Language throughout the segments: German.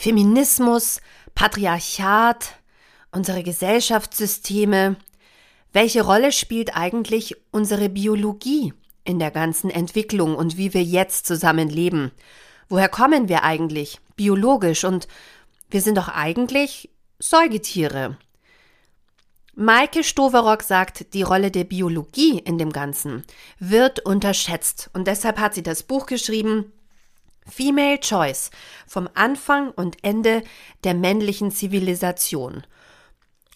Feminismus, Patriarchat, unsere Gesellschaftssysteme. Welche Rolle spielt eigentlich unsere Biologie in der ganzen Entwicklung und wie wir jetzt zusammenleben? Woher kommen wir eigentlich biologisch und wir sind doch eigentlich Säugetiere. Maike Stoverock sagt, die Rolle der Biologie in dem Ganzen wird unterschätzt und deshalb hat sie das Buch geschrieben Female Choice vom Anfang und Ende der männlichen Zivilisation.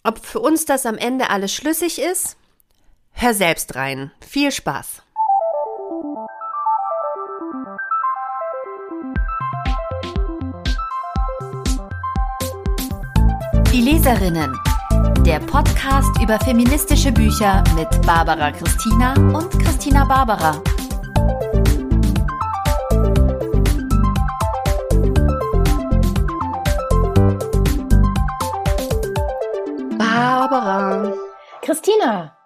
Ob für uns das am Ende alles schlüssig ist? Hör selbst rein. Viel Spaß! Die Leserinnen. Der Podcast über feministische Bücher mit Barbara Christina und Christina Barbara. Barbara. Christina,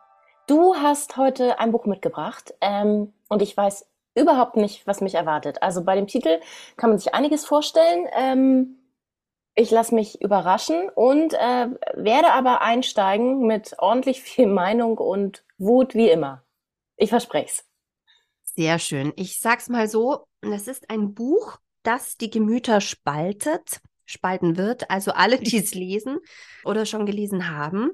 du hast heute ein Buch mitgebracht ähm, und ich weiß überhaupt nicht, was mich erwartet. Also bei dem Titel kann man sich einiges vorstellen. Ähm, ich lasse mich überraschen und äh, werde aber einsteigen mit ordentlich viel Meinung und Wut wie immer. Ich verspreche es. Sehr schön. Ich sag's mal so, das ist ein Buch, das die Gemüter spaltet, spalten wird. Also alle, die es lesen oder schon gelesen haben.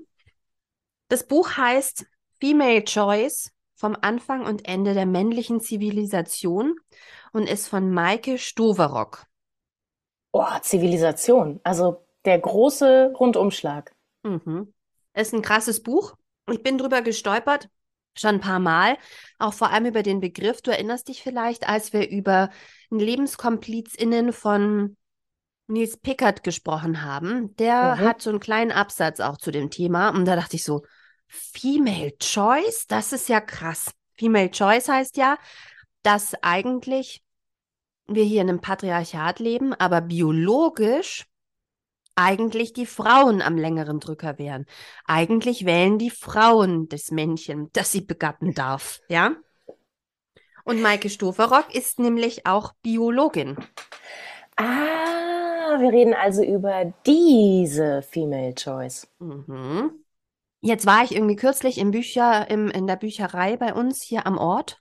Das Buch heißt Female Choice vom Anfang und Ende der männlichen Zivilisation und ist von Maike Stoverock. Oh, Zivilisation. Also der große Rundumschlag. Mhm. Ist ein krasses Buch. Ich bin drüber gestolpert, schon ein paar Mal. Auch vor allem über den Begriff. Du erinnerst dich vielleicht, als wir über LebenskomplizInnen von Nils Pickert gesprochen haben. Der mhm. hat so einen kleinen Absatz auch zu dem Thema. Und da dachte ich so, Female Choice? Das ist ja krass. Female Choice heißt ja, dass eigentlich wir hier in einem Patriarchat leben, aber biologisch eigentlich die Frauen am längeren Drücker wären. Eigentlich wählen die Frauen das Männchen, das sie begatten darf, ja? Und Maike Stoferock ist nämlich auch Biologin. Ah, wir reden also über diese Female Choice. Mhm. Jetzt war ich irgendwie kürzlich im Bücher, im, in der Bücherei bei uns hier am Ort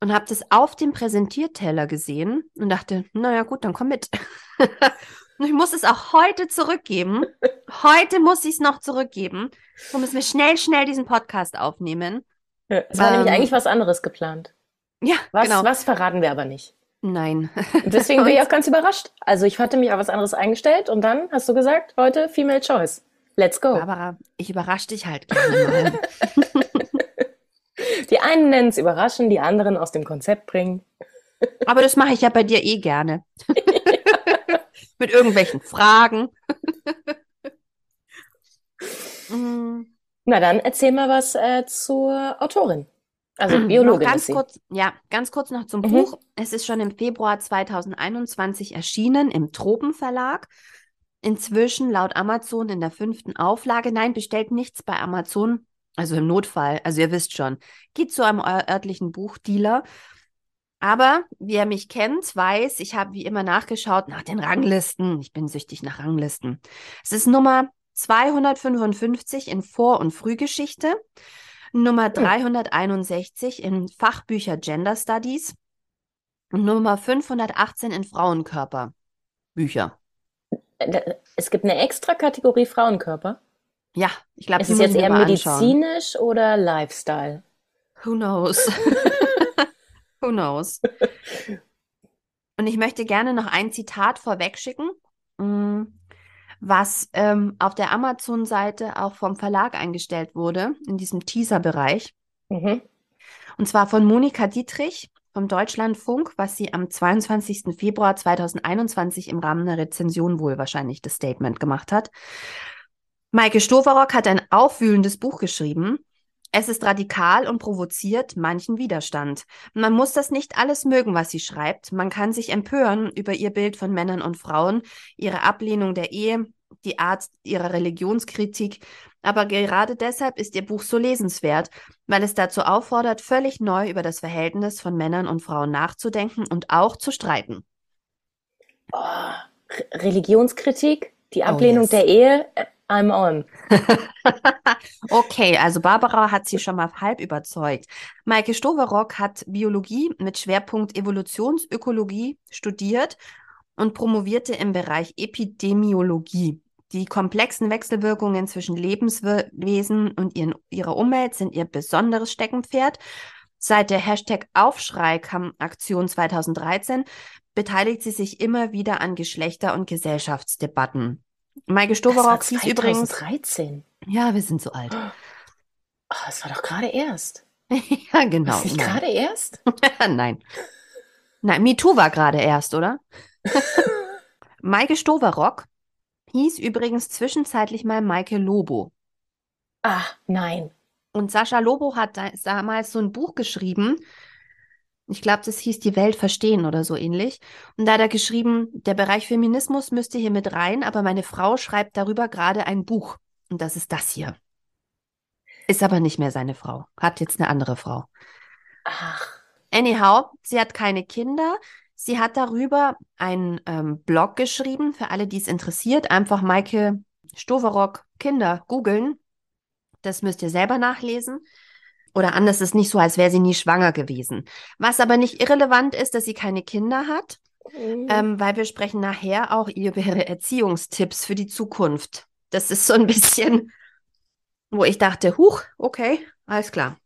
und habe das auf dem Präsentierteller gesehen und dachte, naja gut, dann komm mit. und ich muss es auch heute zurückgeben. Heute muss ich es noch zurückgeben. So müssen wir schnell, schnell diesen Podcast aufnehmen. Ja, es war ähm, nämlich eigentlich was anderes geplant. Ja, was, genau. Was verraten wir aber nicht. Nein. Deswegen bin ich auch ganz überrascht. Also ich hatte mich auf was anderes eingestellt und dann hast du gesagt, heute Female Choice. Let's go. Barbara, ich überrasche dich halt gerne mal. Die einen nennen es überraschen, die anderen aus dem Konzept bringen. Aber das mache ich ja bei dir eh gerne. Mit irgendwelchen Fragen. Na dann erzähl mal was äh, zur Autorin. Also Biologin. ganz kurz, ja, ganz kurz noch zum mhm. Buch. Es ist schon im Februar 2021 erschienen im Tropenverlag. Inzwischen laut Amazon in der fünften Auflage. Nein, bestellt nichts bei Amazon. Also im Notfall, also ihr wisst schon, geht zu einem örtlichen Buchdealer. Aber wer mich kennt, weiß, ich habe wie immer nachgeschaut nach den Ranglisten. Ich bin süchtig nach Ranglisten. Es ist Nummer 255 in Vor- und Frühgeschichte, Nummer 361 in Fachbücher Gender Studies und Nummer 518 in Frauenkörperbücher. Äh, es gibt eine extra Kategorie Frauenkörper? Ja, ich glaube, ist es jetzt eher medizinisch anschauen. oder Lifestyle? Who knows? Who knows? Und ich möchte gerne noch ein Zitat vorwegschicken, mm, was ähm, auf der Amazon-Seite auch vom Verlag eingestellt wurde, in diesem Teaser-Bereich. Mhm. Und zwar von Monika Dietrich vom Deutschlandfunk, was sie am 22. Februar 2021 im Rahmen einer Rezension wohl wahrscheinlich das Statement gemacht hat. Maike Stoverock hat ein aufwühlendes Buch geschrieben. Es ist radikal und provoziert manchen Widerstand. Man muss das nicht alles mögen, was sie schreibt. Man kann sich empören über ihr Bild von Männern und Frauen, ihre Ablehnung der Ehe, die Art ihrer Religionskritik. Aber gerade deshalb ist ihr Buch so lesenswert, weil es dazu auffordert, völlig neu über das Verhältnis von Männern und Frauen nachzudenken und auch zu streiten. Oh, Religionskritik, die Ablehnung Oh, yes. der Ehe, I'm on. Okay, also Barbara hat sie schon mal halb überzeugt. Maike Stoverock hat Biologie mit Schwerpunkt Evolutionsökologie studiert und promovierte im Bereich Epidemiologie. Die komplexen Wechselwirkungen zwischen Lebenswesen und ihren, ihrer Umwelt sind ihr besonderes Steckenpferd. Seit der Hashtag Aufschrei-Aktion 2013 beteiligt sie sich immer wieder an Geschlechter- und Gesellschaftsdebatten. Maike Stoverock hieß übrigens. 2013. Ja, wir sind so alt. Oh, das war doch gerade erst. ja, genau. Nicht Nein. gerade erst? Nein. Nein, MeToo war gerade erst, oder? Maike Stoverock hieß übrigens zwischenzeitlich mal Maike Lobo. Ah, nein. Und Sascha Lobo hat da- damals so ein Buch geschrieben. Ich glaube, das hieß Die Welt verstehen oder so ähnlich. Und da hat er geschrieben, der Bereich Feminismus müsste hier mit rein, aber meine Frau schreibt darüber gerade ein Buch. Und das ist das hier. Ist aber nicht mehr seine Frau. Hat jetzt eine andere Frau. Ach, Anyhow, sie hat keine Kinder. Sie hat darüber einen ähm, Blog geschrieben, für alle, die es interessiert. Einfach Maike Stoverock Kinder googeln. Das müsst ihr selber nachlesen. Oder anders ist nicht so, als wäre sie nie schwanger gewesen. Was aber nicht irrelevant ist, dass sie keine Kinder hat, ähm, weil wir sprechen nachher auch über ihre Erziehungstipps für die Zukunft. Das ist so ein bisschen, wo ich dachte, huch, okay, alles klar.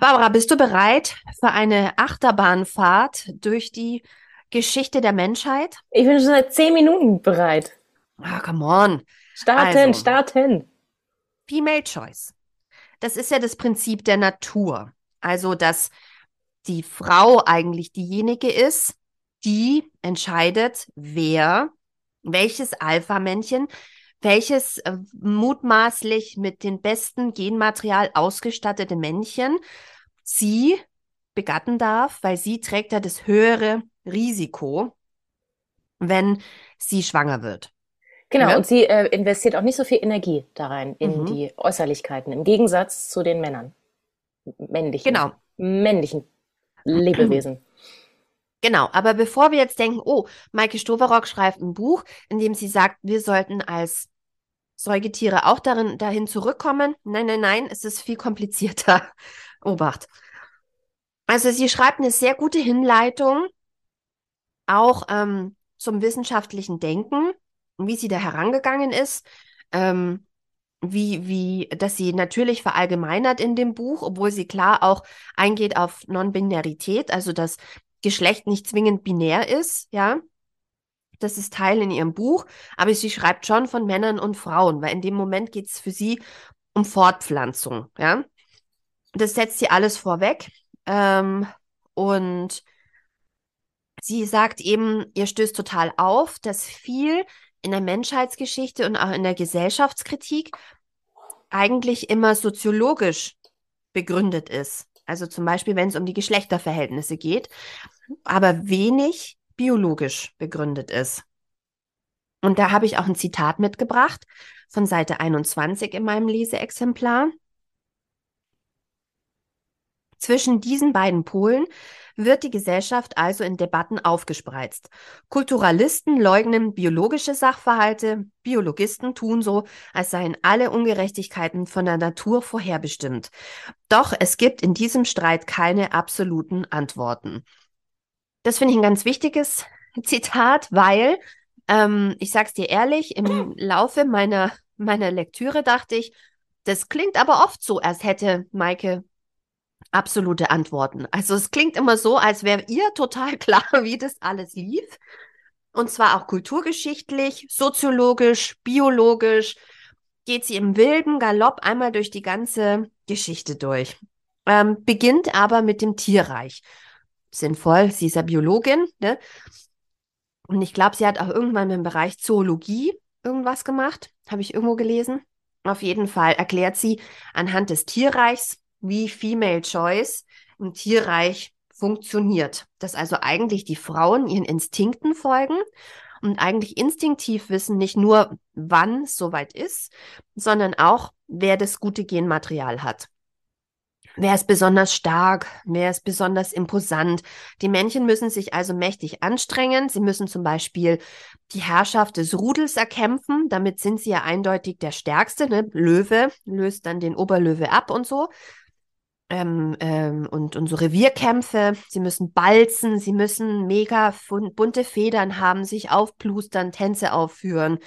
Barbara, bist du bereit für eine Achterbahnfahrt durch die Geschichte der Menschheit? ich bin schon seit zehn Minuten bereit. Ah, come on. Starten, Also. starten. Female Choice. Das ist ja das Prinzip der Natur. Also, dass die Frau eigentlich diejenige ist, die entscheidet, wer, welches Alpha-Männchen, welches äh, mutmaßlich mit dem besten Genmaterial ausgestattete Männchen sie begatten darf, weil sie trägt ja das höhere Risiko, wenn sie schwanger wird. Genau, Ja. und sie äh, investiert auch nicht so viel Energie da rein in Mhm. die Äußerlichkeiten, im Gegensatz zu den Männern. Männlichen. Genau. Männlichen Lebewesen. Genau, aber bevor wir jetzt denken, oh, Maike Stoverock schreibt ein Buch, in dem sie sagt, wir sollten als Säugetiere auch darin, dahin zurückkommen. Nein, nein, nein, es ist viel komplizierter. Obacht. Also sie schreibt eine sehr gute Hinleitung auch ähm, zum wissenschaftlichen Denken, wie sie da herangegangen ist, ähm, wie, wie, dass sie natürlich verallgemeinert in dem Buch, obwohl sie klar auch eingeht auf Non-Binarität, also dass Geschlecht nicht zwingend binär ist, ja. Das ist Teil in ihrem Buch, aber sie schreibt schon von Männern und Frauen, weil in dem Moment geht es für sie um Fortpflanzung, ja. Das setzt sie alles vorweg. Ähm, und sie sagt eben, ihr stößt total auf, dass viel in der Menschheitsgeschichte und auch in der Gesellschaftskritik eigentlich immer soziologisch begründet ist. Also zum Beispiel, wenn es um die Geschlechterverhältnisse geht, aber wenig biologisch begründet ist. Und da habe ich auch ein Zitat mitgebracht von Seite 21 in meinem Leseexemplar. Zwischen diesen beiden Polen wird die Gesellschaft also in Debatten aufgespreizt. Kulturalisten leugnen biologische Sachverhalte, Biologisten tun so, als seien alle Ungerechtigkeiten von der Natur vorherbestimmt. Doch es gibt in diesem Streit keine absoluten Antworten. Das finde ich ein ganz wichtiges Zitat, weil, ähm, ich sag's dir ehrlich, im Laufe meiner, meiner Lektüre dachte ich, das klingt aber oft so, als hätte Maike absolute Antworten. Also es klingt immer so, als wäre ihr total klar, wie das alles lief. Und zwar auch kulturgeschichtlich, soziologisch, biologisch, geht sie im wilden Galopp einmal durch die ganze Geschichte durch. Ähm, beginnt aber mit dem Tierreich. Sinnvoll, sie ist ja Biologin, ne? Und ich glaube, sie hat auch irgendwann im Bereich Zoologie irgendwas gemacht. Habe ich irgendwo gelesen. Auf jeden Fall erklärt sie anhand des Tierreichs, wie Female Choice im Tierreich funktioniert. Dass also eigentlich die Frauen ihren Instinkten folgen und eigentlich instinktiv wissen, nicht nur, wann es soweit ist, sondern auch, wer das gute Genmaterial hat. Wer ist besonders stark? Wer ist besonders imposant? Die Männchen müssen sich also mächtig anstrengen. Sie müssen zum Beispiel die Herrschaft des Rudels erkämpfen. Damit sind sie ja eindeutig der Stärkste. Ne? Löwe löst dann den Oberlöwe ab und so. Ähm, ähm, und, und so Revierkämpfe. Sie müssen balzen. Sie müssen mega bunte Federn haben, sich aufplustern, Tänze aufführen.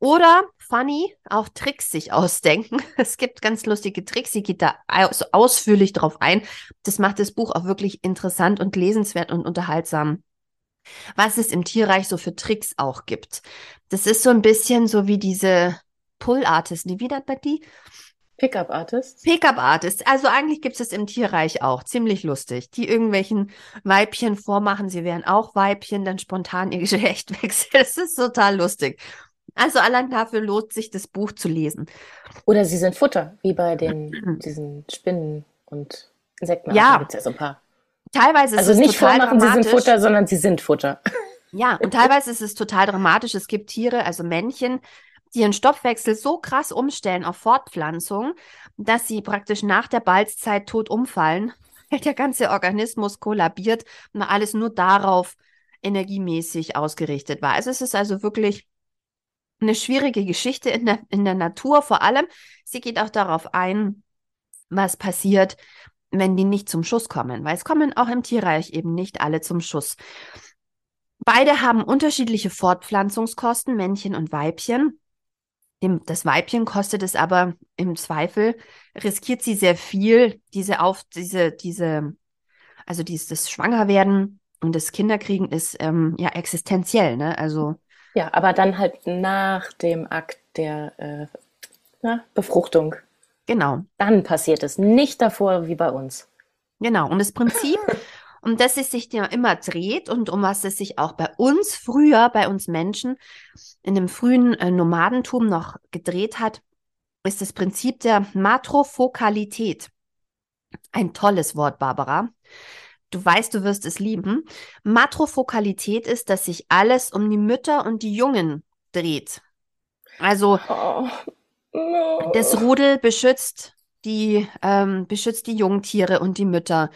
Oder, funny, auch Tricks sich ausdenken. Es gibt ganz lustige Tricks, sie geht da aus ausführlich drauf ein. Das macht das Buch auch wirklich interessant und lesenswert und unterhaltsam. Was es im Tierreich so für Tricks auch gibt. Das ist so ein bisschen so wie diese Pull-Artists. Wie nennt man die? Pickup-Artists? Pickup-Artists. Also eigentlich gibt es das im Tierreich auch. Ziemlich lustig. Die irgendwelchen Weibchen vormachen, sie wären auch Weibchen, dann spontan ihr Geschlecht wechseln. Das ist total lustig. Also allein dafür lohnt sich das Buch zu lesen. Oder sie sind Futter, wie bei den diesen Spinnen und Insekten. Ja, gibt ja so ein paar. Teilweise also ist es nicht vormachen, dramatisch. sie sind Futter, sondern sie sind Futter. Ja, und teilweise ist es total dramatisch. Es gibt Tiere, also Männchen, ihren Stoffwechsel so krass umstellen auf Fortpflanzung, dass sie praktisch nach der Balzzeit tot umfallen, weil der ganze Organismus kollabiert und alles nur darauf energiemäßig ausgerichtet war. Also es ist also wirklich eine schwierige Geschichte in der, in der Natur vor allem. Sie geht auch darauf ein, was passiert, wenn die nicht zum Schuss kommen, weil es kommen auch im Tierreich eben nicht alle zum Schuss. Beide haben unterschiedliche Fortpflanzungskosten, Männchen und Weibchen. Dem, das Weibchen kostet es aber im Zweifel, riskiert sie sehr viel, diese auf, diese, diese, also dieses Schwangerwerden und das Kinderkriegen ist ähm, ja existenziell, ne? Also ja, aber dann halt nach dem Akt der äh, na, Befruchtung. Genau. Dann passiert es, nicht davor wie bei uns. Genau. Und das Prinzip, um das es sich ja immer dreht und um was es sich auch bei uns früher, bei uns Menschen in dem frühen äh, Nomadentum noch gedreht hat, ist das Prinzip der Matrofokalität. Ein tolles Wort, Barbara du weißt, du wirst es lieben. Matrofokalität ist, dass sich alles um die Mütter und die Jungen dreht. Also oh. No. das Rudel beschützt die, ähm, beschützt die Jungtiere und die Mütter.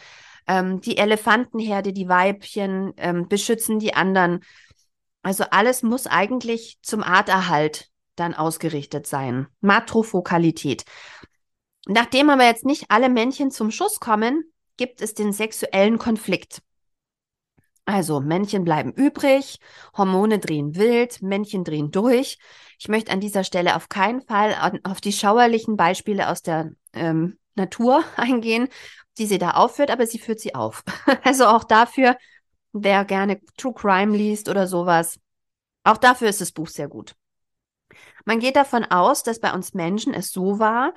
Ähm, die Elefantenherde, die Weibchen ähm, beschützen die anderen. Also alles muss eigentlich zum Arterhalt dann ausgerichtet sein. Matrofokalität. Nachdem aber jetzt nicht alle Männchen zum Schuss kommen, gibt es den sexuellen Konflikt. Also Männchen bleiben übrig, Hormone drehen wild, Männchen drehen durch. Ich möchte an dieser Stelle auf keinen Fall auf die schauerlichen Beispiele aus der ähm, Natur eingehen, die sie da aufführt, aber sie führt sie auf. Also auch dafür, wer gerne True Crime liest oder sowas, auch dafür ist das Buch sehr gut. Man geht davon aus, dass bei uns Menschen es so war,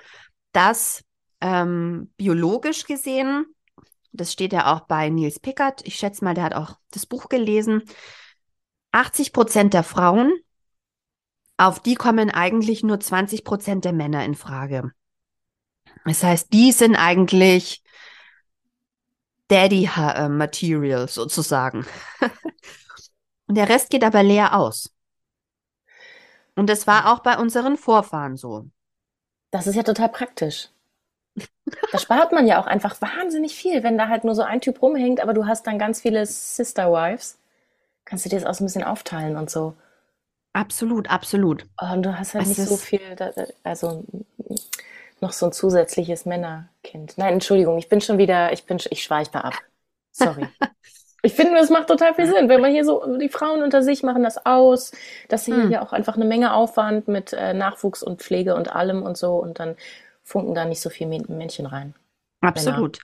dass ähm, biologisch gesehen das steht ja auch bei Nils Pickert. Ich schätze mal, der hat auch das Buch gelesen. 80 Prozent der Frauen, auf die kommen eigentlich nur 20 Prozent der Männer in Frage. Das heißt, die sind eigentlich Daddy äh, Material sozusagen. Und der Rest geht aber leer aus. Und das war auch bei unseren Vorfahren so. Das ist ja total praktisch. Da spart man ja auch einfach wahnsinnig viel, wenn da halt nur so ein Typ rumhängt, aber du hast dann ganz viele Sister Wives. Kannst du dir das auch so ein bisschen aufteilen und so. Absolut, absolut. Und du hast halt es nicht so viel, also noch so ein zusätzliches Männerkind. Nein, Entschuldigung, ich bin schon wieder, ich bin, ich schweife ab. Sorry. ich finde, das macht total viel Sinn, wenn man hier so, die Frauen unter sich machen das aus, dass sie hm. hier auch einfach eine Menge Aufwand mit äh, Nachwuchs und Pflege und allem und so und dann funken da nicht so viel Männchen rein. Absolut.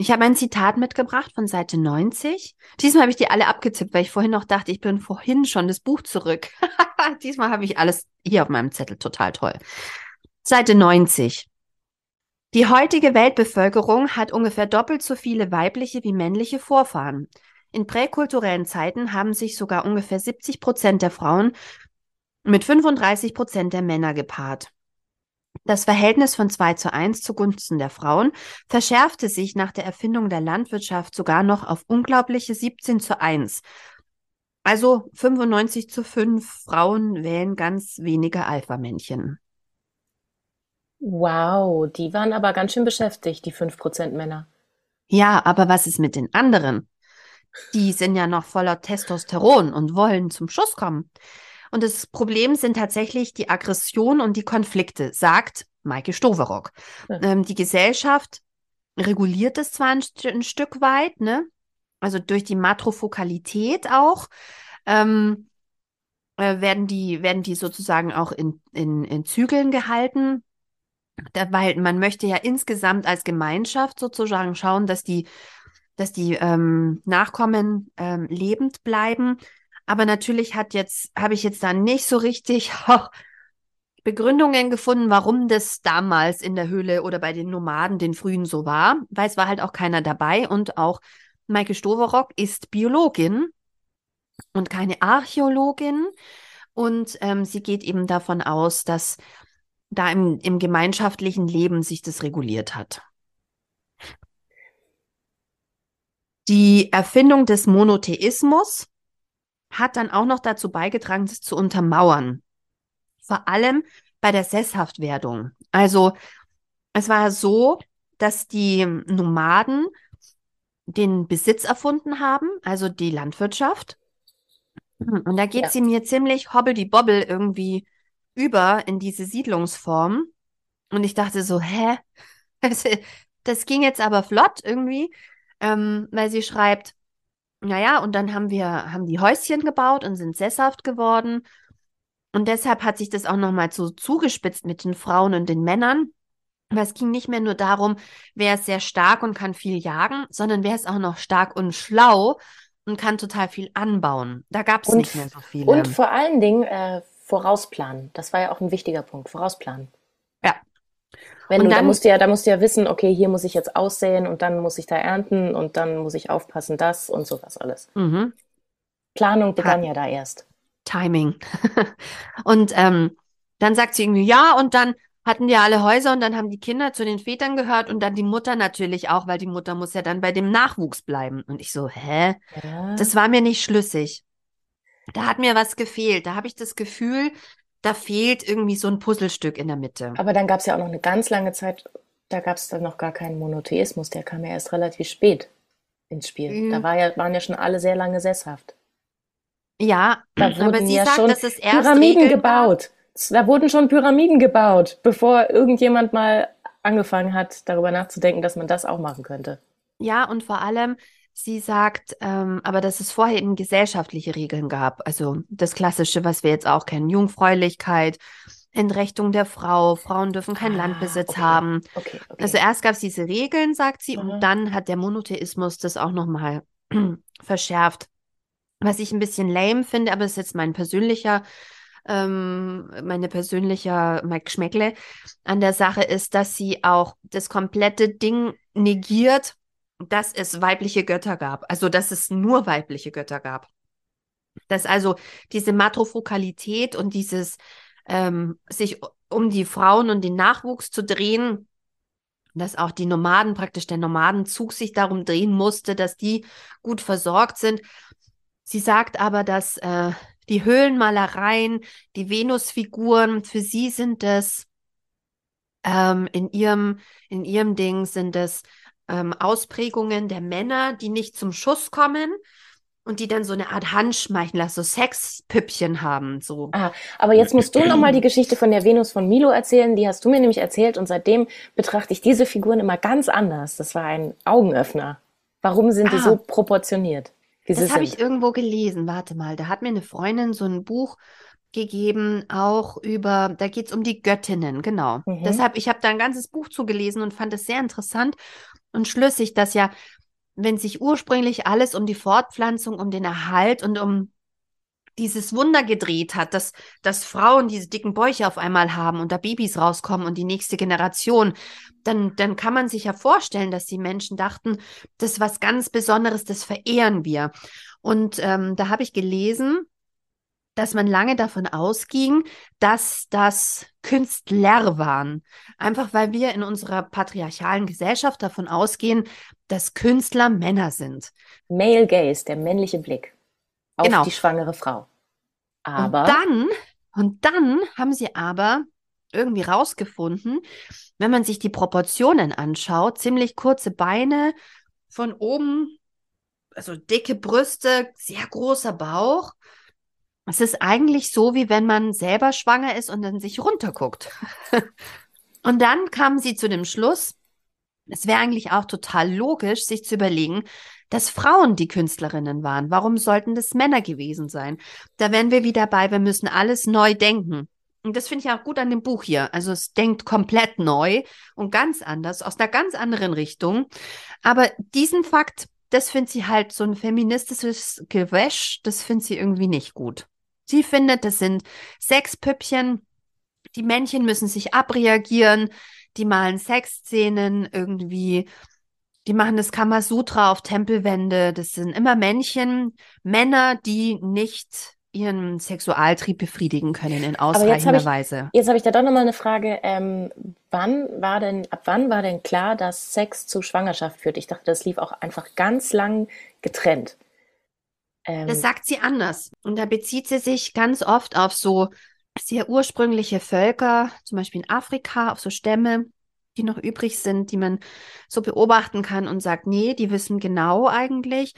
Ich habe ein Zitat mitgebracht von Seite 90. Diesmal habe ich die alle abgezippt, weil ich vorhin noch dachte, ich bin vorhin schon das Buch zurück. Diesmal habe ich alles hier auf meinem Zettel. Total toll. Seite 90. Die heutige Weltbevölkerung hat ungefähr doppelt so viele weibliche wie männliche Vorfahren. In präkulturellen Zeiten haben sich sogar ungefähr 70 Prozent der Frauen mit 35 Prozent der Männer gepaart. Das Verhältnis von 2 zu 1 zugunsten der Frauen verschärfte sich nach der Erfindung der Landwirtschaft sogar noch auf unglaubliche 17 zu 1. Also 95 zu 5 Frauen wählen ganz wenige Alpha-Männchen. Wow, die waren aber ganz schön beschäftigt, die 5% Männer. Ja, aber was ist mit den anderen? Die sind ja noch voller Testosteron und wollen zum Schuss kommen. Und das Problem sind tatsächlich die Aggression und die Konflikte, sagt Maike Stoverock. Ja. Ähm, die Gesellschaft reguliert es zwar ein, ein, Stück weit, ne? Also durch die Matrofokalität auch. Ähm, äh, werden die, werden die sozusagen auch in, in, in Zügeln gehalten. Da, weil man möchte ja insgesamt als Gemeinschaft sozusagen schauen, dass die, dass die ähm, Nachkommen ähm, lebend bleiben. Aber natürlich hat jetzt, habe ich jetzt da nicht so richtig auch Begründungen gefunden, warum das damals in der Höhle oder bei den Nomaden, den Frühen so war, weil es war halt auch keiner dabei und auch Maike Stoverock ist Biologin und keine Archäologin und ähm, sie geht eben davon aus, dass da im, im gemeinschaftlichen Leben sich das reguliert hat. Die Erfindung des Monotheismus hat dann auch noch dazu beigetragen, das zu untermauern. Vor allem bei der Sesshaftwerdung. Also es war so, dass die Nomaden den Besitz erfunden haben, also die Landwirtschaft. Und da geht ja. sie mir ziemlich hobbel-die-bobbel irgendwie über in diese Siedlungsform. Und ich dachte so, hä? Das, das ging jetzt aber flott irgendwie, ähm, weil sie schreibt, naja, und dann haben wir, haben die Häuschen gebaut und sind sesshaft geworden. Und deshalb hat sich das auch nochmal so zugespitzt mit den Frauen und den Männern. Aber es ging nicht mehr nur darum, wer ist sehr stark und kann viel jagen, sondern wer ist auch noch stark und schlau und kann total viel anbauen. Da gab es nicht mehr so viele. Und vor allen Dingen äh, vorausplanen. Das war ja auch ein wichtiger Punkt. Vorausplanen. Ja. Wenn und du, dann, da musst du ja, da musst du ja wissen, okay, hier muss ich jetzt aussäen und dann muss ich da ernten und dann muss ich aufpassen, das und sowas alles. Mhm. Planung begann ha ja da erst. Timing. und ähm, dann sagt sie irgendwie, ja, und dann hatten die alle Häuser und dann haben die Kinder zu den Vätern gehört und dann die Mutter natürlich auch, weil die Mutter muss ja dann bei dem Nachwuchs bleiben. Und ich so, hä? Ja. Das war mir nicht schlüssig. Da hat mir was gefehlt. Da habe ich das Gefühl, da fehlt irgendwie so ein Puzzlestück in der Mitte. Aber dann gab es ja auch noch eine ganz lange Zeit, da gab es dann noch gar keinen Monotheismus. Der kam ja erst relativ spät ins Spiel. Mhm. Da war ja, waren ja schon alle sehr lange sesshaft. Ja, da wurden aber sie ja sagt, schon dass es erst Pyramiden Regeln gebaut. Da wurden schon Pyramiden gebaut, bevor irgendjemand mal angefangen hat, darüber nachzudenken, dass man das auch machen könnte. Ja, und vor allem, sie sagt, ähm, aber dass es vorher eben gesellschaftliche Regeln gab. Also das Klassische, was wir jetzt auch kennen, Jungfräulichkeit, Entrechtung der Frau, Frauen dürfen keinen ah, Landbesitz okay. haben. Okay, okay. Also erst gab es diese Regeln, sagt sie, mhm. und dann hat der Monotheismus das auch nochmal verschärft. Was ich ein bisschen lame finde, aber das ist jetzt mein persönlicher ähm, meine persönliche Geschmäckle an der Sache ist, dass sie auch das komplette Ding negiert, dass es weibliche Götter gab. Also, dass es nur weibliche Götter gab. Dass also diese Matrofokalität und dieses ähm, sich um die Frauen und den Nachwuchs zu drehen, dass auch die Nomaden, praktisch der Nomadenzug sich darum drehen musste, dass die gut versorgt sind. Sie sagt aber, dass äh, die Höhlenmalereien, die Venusfiguren, für sie sind es ähm, in ihrem, in ihrem Ding sind es ähm, Ausprägungen der Männer, die nicht zum Schuss kommen und die dann so eine Art Handschmeichler, so Sexpüppchen haben. So. Ah, aber jetzt musst du nochmal die Geschichte von der Venus von Milo erzählen. Die hast du mir nämlich erzählt und seitdem betrachte ich diese Figuren immer ganz anders. Das war ein Augenöffner. Warum sind ah. die so proportioniert? das habe ich irgendwo gelesen. Warte mal, da hat mir eine Freundin so ein Buch gegeben, auch über, da geht es um die Göttinnen, genau. Mhm. Deshalb, ich habe da ein ganzes Buch zugelesen und fand es sehr interessant und schlüssig, dass ja, wenn sich ursprünglich alles um die Fortpflanzung, um den Erhalt und um dieses Wunder gedreht hat, dass, dass Frauen diese dicken Bäuche auf einmal haben und da Babys rauskommen und die nächste Generation, dann, dann kann man sich ja vorstellen, dass die Menschen dachten, das ist was ganz Besonderes, das verehren wir. Und ähm, da habe ich gelesen, dass man lange davon ausging, dass das Künstler waren. Einfach weil wir in unserer patriarchalen Gesellschaft davon ausgehen, dass Künstler Männer sind. Male Gaze, der männliche Blick auf genau. die schwangere Frau. Aber und dann und dann haben sie aber irgendwie rausgefunden, wenn man sich die Proportionen anschaut, ziemlich kurze Beine, von oben, also dicke Brüste, sehr großer Bauch. Es ist eigentlich so, wie wenn man selber schwanger ist und dann sich runterguckt. und dann kamen sie zu dem Schluss, es wäre eigentlich auch total logisch, sich zu überlegen, dass Frauen die Künstlerinnen waren. Warum sollten das Männer gewesen sein? Da wären wir wieder bei, wir müssen alles neu denken. Und das finde ich auch gut an dem Buch hier. Also es denkt komplett neu und ganz anders, aus einer ganz anderen Richtung. Aber diesen Fakt, das findet sie halt so ein feministisches Gewäsch, das findet sie irgendwie nicht gut. Sie findet, das sind Sexpüppchen. Die Männchen müssen sich abreagieren. Die malen Sexszenen irgendwie. Die machen das Kamasutra auf Tempelwände. Das sind immer Männchen, Männer, die nicht ihren Sexualtrieb befriedigen können in ausreichender jetzt Weise. Jetzt habe ich da doch nochmal eine Frage. Ähm, wann war denn, ab wann war denn klar, dass Sex zu Schwangerschaft führt? Ich dachte, das lief auch einfach ganz lang getrennt. Ähm, das sagt sie anders. Und da bezieht sie sich ganz oft auf so sehr ursprüngliche Völker, zum Beispiel in Afrika, auf so Stämme, die noch übrig sind, die man so beobachten kann und sagt, nee, die wissen genau eigentlich,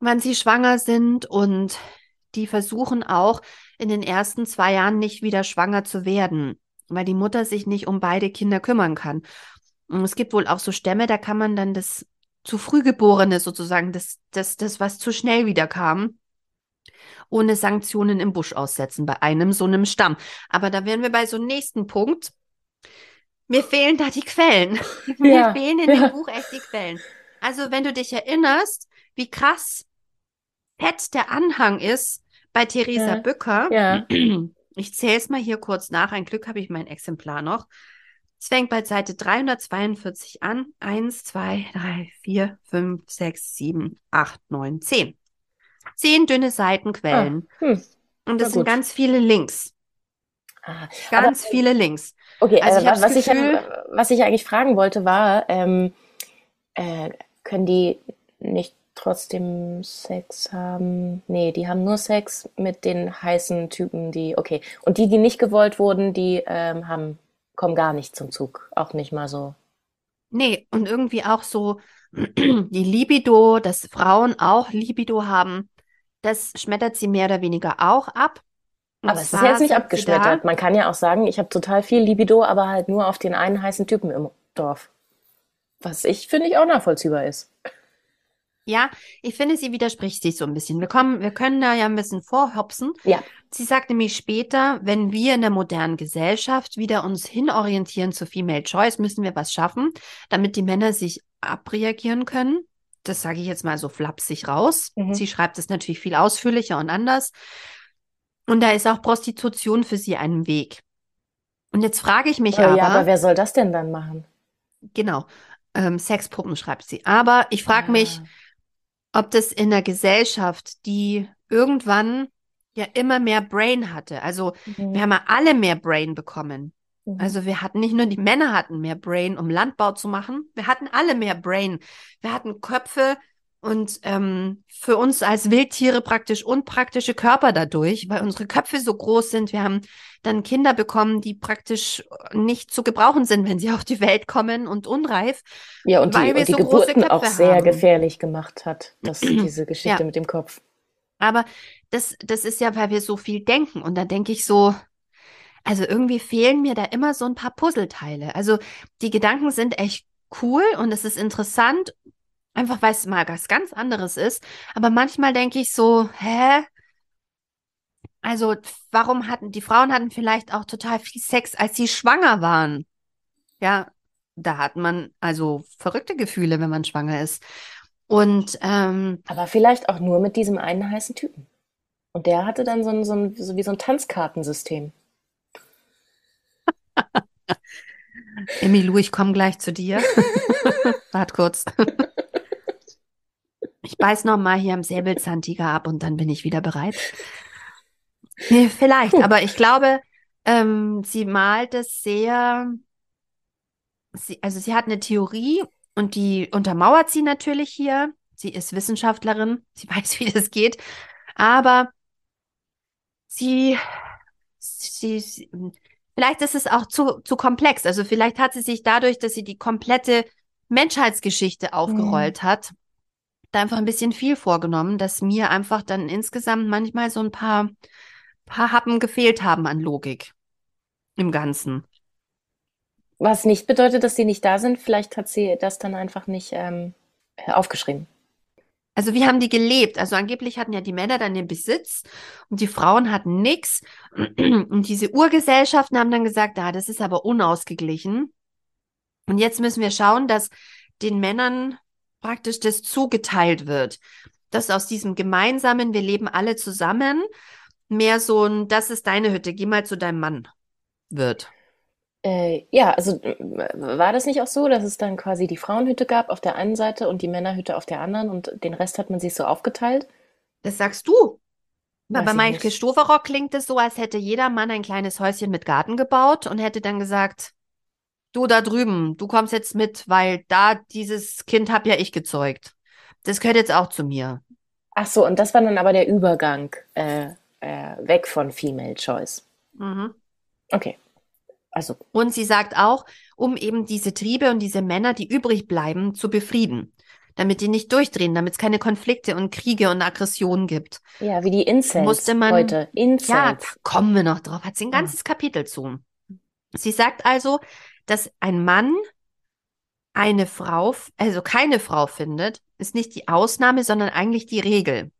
wann sie schwanger sind und die versuchen auch in den ersten zwei Jahren nicht wieder schwanger zu werden, weil die Mutter sich nicht um beide Kinder kümmern kann. Und es gibt wohl auch so Stämme, da kann man dann das zu Frühgeborene sozusagen, das, das, das, was zu schnell wieder kam, ohne Sanktionen im Busch aussetzen, bei einem so einem Stamm. Aber da wären wir bei so einem nächsten Punkt. Mir fehlen da die Quellen. Mir fehlen in ja. dem Buch echt die Quellen. Also, wenn du dich erinnerst, wie krass fett der Anhang ist, bei Theresa ja. Bücker. Ja. Ich zähle es mal hier kurz nach. Ein Glück habe ich mein Exemplar noch. Es fängt bei Seite 342 an. Eins, zwei, drei, vier, fünf, sechs, sieben, acht, neun, zehn. Zehn dünne Seitenquellen. Ah, hm. Und es sind ganz viele Links. Ah, ganz aber, viele Links. Okay, also, also was, Gefühl, ich, was ich eigentlich fragen wollte, war, ähm, äh, können die nicht trotzdem Sex haben. Nee, die haben nur Sex mit den heißen Typen, die, okay. Und die, die nicht gewollt wurden, die ähm, haben, kommen gar nicht zum Zug. Auch nicht mal so. Nee, und irgendwie auch so die Libido, dass Frauen auch Libido haben, das schmettert sie mehr oder weniger auch ab. Und aber es ist jetzt nicht abgeschmettert. Man kann ja auch sagen, ich habe total viel Libido, aber halt nur auf den einen heißen Typen im Dorf. Was ich, finde ich, auch nachvollziehbar ist. Ja, ich finde, sie widerspricht sich so ein bisschen. Wir kommen, wir können da ja ein bisschen vorhopsen. Ja. Sie sagt nämlich später, wenn wir in der modernen Gesellschaft wieder uns hinorientieren zu Female Choice, müssen wir was schaffen, damit die Männer sich abreagieren können. Das sage ich jetzt mal so flapsig raus. Mhm. Sie schreibt es natürlich viel ausführlicher und anders. Und da ist auch Prostitution für sie ein Weg. Und jetzt frage ich mich oh, aber. Ja, aber wer soll das denn dann machen? Genau. Ähm, Sexpuppen schreibt sie. Aber ich frage ah. mich, ob das in der Gesellschaft, die irgendwann ja immer mehr Brain hatte. Also mhm. wir haben ja alle mehr Brain bekommen. Mhm. Also wir hatten nicht nur die Männer hatten mehr Brain, um Landbau zu machen. Wir hatten alle mehr Brain. Wir hatten Köpfe, und ähm, für uns als Wildtiere praktisch unpraktische Körper dadurch, weil unsere Köpfe so groß sind. Wir haben dann Kinder bekommen, die praktisch nicht zu gebrauchen sind, wenn sie auf die Welt kommen und unreif. Ja, und die, und die so Geburten auch sehr haben. gefährlich gemacht hat, das, diese Geschichte ja. mit dem Kopf. Aber das, das ist ja, weil wir so viel denken. Und da denke ich so, also irgendwie fehlen mir da immer so ein paar Puzzleteile. Also die Gedanken sind echt cool und es ist interessant Einfach weil es mal was ganz anderes ist. Aber manchmal denke ich so, hä? Also, warum hatten die Frauen hatten vielleicht auch total viel Sex, als sie schwanger waren? Ja, da hat man also verrückte Gefühle, wenn man schwanger ist. Und ähm, aber vielleicht auch nur mit diesem einen heißen Typen. Und der hatte dann so ein, so ein so wie so ein Tanzkartensystem. Emilu, ich komme gleich zu dir. Wart kurz. Ich beiß noch mal hier am Säbelzahntiger ab und dann bin ich wieder bereit. Nee, vielleicht, Puh. aber ich glaube, ähm, sie malt es sehr. Sie, also sie hat eine Theorie und die untermauert sie natürlich hier. Sie ist Wissenschaftlerin, sie weiß, wie das geht, aber sie, sie, sie, vielleicht ist es auch zu, zu komplex. Also vielleicht hat sie sich dadurch, dass sie die komplette Menschheitsgeschichte aufgerollt mhm. hat, da einfach ein bisschen viel vorgenommen, dass mir einfach dann insgesamt manchmal so ein paar, paar Happen gefehlt haben an Logik im Ganzen. Was nicht bedeutet, dass sie nicht da sind. Vielleicht hat sie das dann einfach nicht ähm, aufgeschrieben. Also wie haben die gelebt? Also angeblich hatten ja die Männer dann den Besitz und die Frauen hatten nichts. Und diese Urgesellschaften haben dann gesagt, ah, das ist aber unausgeglichen. Und jetzt müssen wir schauen, dass den Männern praktisch das zugeteilt wird. Dass aus diesem gemeinsamen, wir leben alle zusammen, mehr so ein, das ist deine Hütte, geh mal zu deinem Mann wird. Äh, ja, also war das nicht auch so, dass es dann quasi die Frauenhütte gab auf der einen Seite und die Männerhütte auf der anderen und den Rest hat man sich so aufgeteilt? Das sagst du. Weiß bei Michael Stoverock klingt es so, als hätte jeder Mann ein kleines Häuschen mit Garten gebaut und hätte dann gesagt, du da drüben, du kommst jetzt mit, weil da dieses Kind hab ja ich gezeugt. Das gehört jetzt auch zu mir. Ach so, und das war dann aber der Übergang äh, äh, weg von Female Choice. Mhm. Okay. Also. Und sie sagt auch, um eben diese Triebe und diese Männer, die übrig bleiben, zu befrieden. Damit die nicht durchdrehen, damit es keine Konflikte und Kriege und Aggressionen gibt. Ja, wie die Incels musste man, heute. Incels. Ja, kommen wir noch drauf. Hat sie ein ganzes ja. Kapitel zu. Sie sagt also, dass ein Mann eine Frau, also keine Frau findet, ist nicht die Ausnahme, sondern eigentlich die Regel.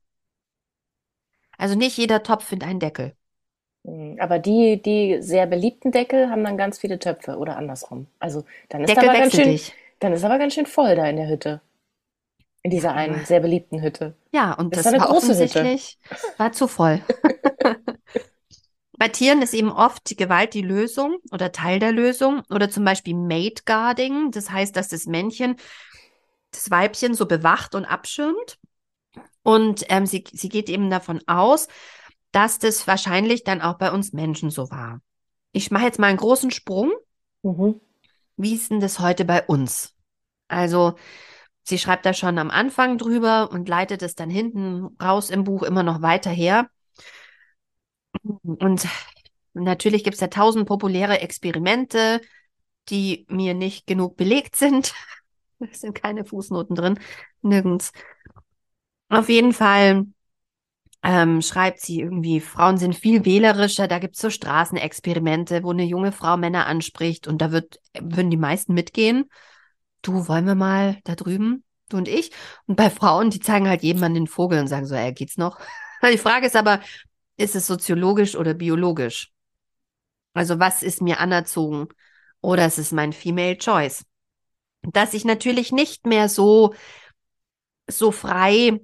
Also nicht jeder Topf findet einen Deckel. Hm, aber die, die sehr beliebten Deckel haben dann ganz viele Töpfe oder andersrum. Also dann ist Deckel aber ganz schön, dich. dann ist aber ganz schön voll da in der Hütte. In dieser einen sehr beliebten Hütte. Ja, und das, das war, war offensichtlich Hütte. war zu voll. Bei Tieren ist eben oft die Gewalt die Lösung oder Teil der Lösung oder zum Beispiel Mate Guarding. Das heißt, dass das Männchen das Weibchen so bewacht und abschirmt. Und ähm, sie, sie geht eben davon aus, dass das wahrscheinlich dann auch bei uns Menschen so war. Ich mache jetzt mal einen großen Sprung. Mhm. Wie ist denn das heute bei uns? Also, sie schreibt da schon am Anfang drüber und leitet es dann hinten raus im Buch immer noch weiter her. Und natürlich gibt es da tausend populäre Experimente, die mir nicht genug belegt sind. Es sind keine Fußnoten drin, nirgends. Auf jeden Fall ähm, schreibt sie irgendwie, Frauen sind viel wählerischer, da gibt es so Straßenexperimente, wo eine junge Frau Männer anspricht und da wird, würden die meisten mitgehen. Du, wollen wir mal da drüben, du und ich? Und bei Frauen, die zeigen halt jedem an den Vogel und sagen so, ey, geht's noch? Die Frage ist aber, ist es soziologisch oder biologisch? Also was ist mir anerzogen? Oder ist es mein Female Choice? Dass ich natürlich nicht mehr so, so frei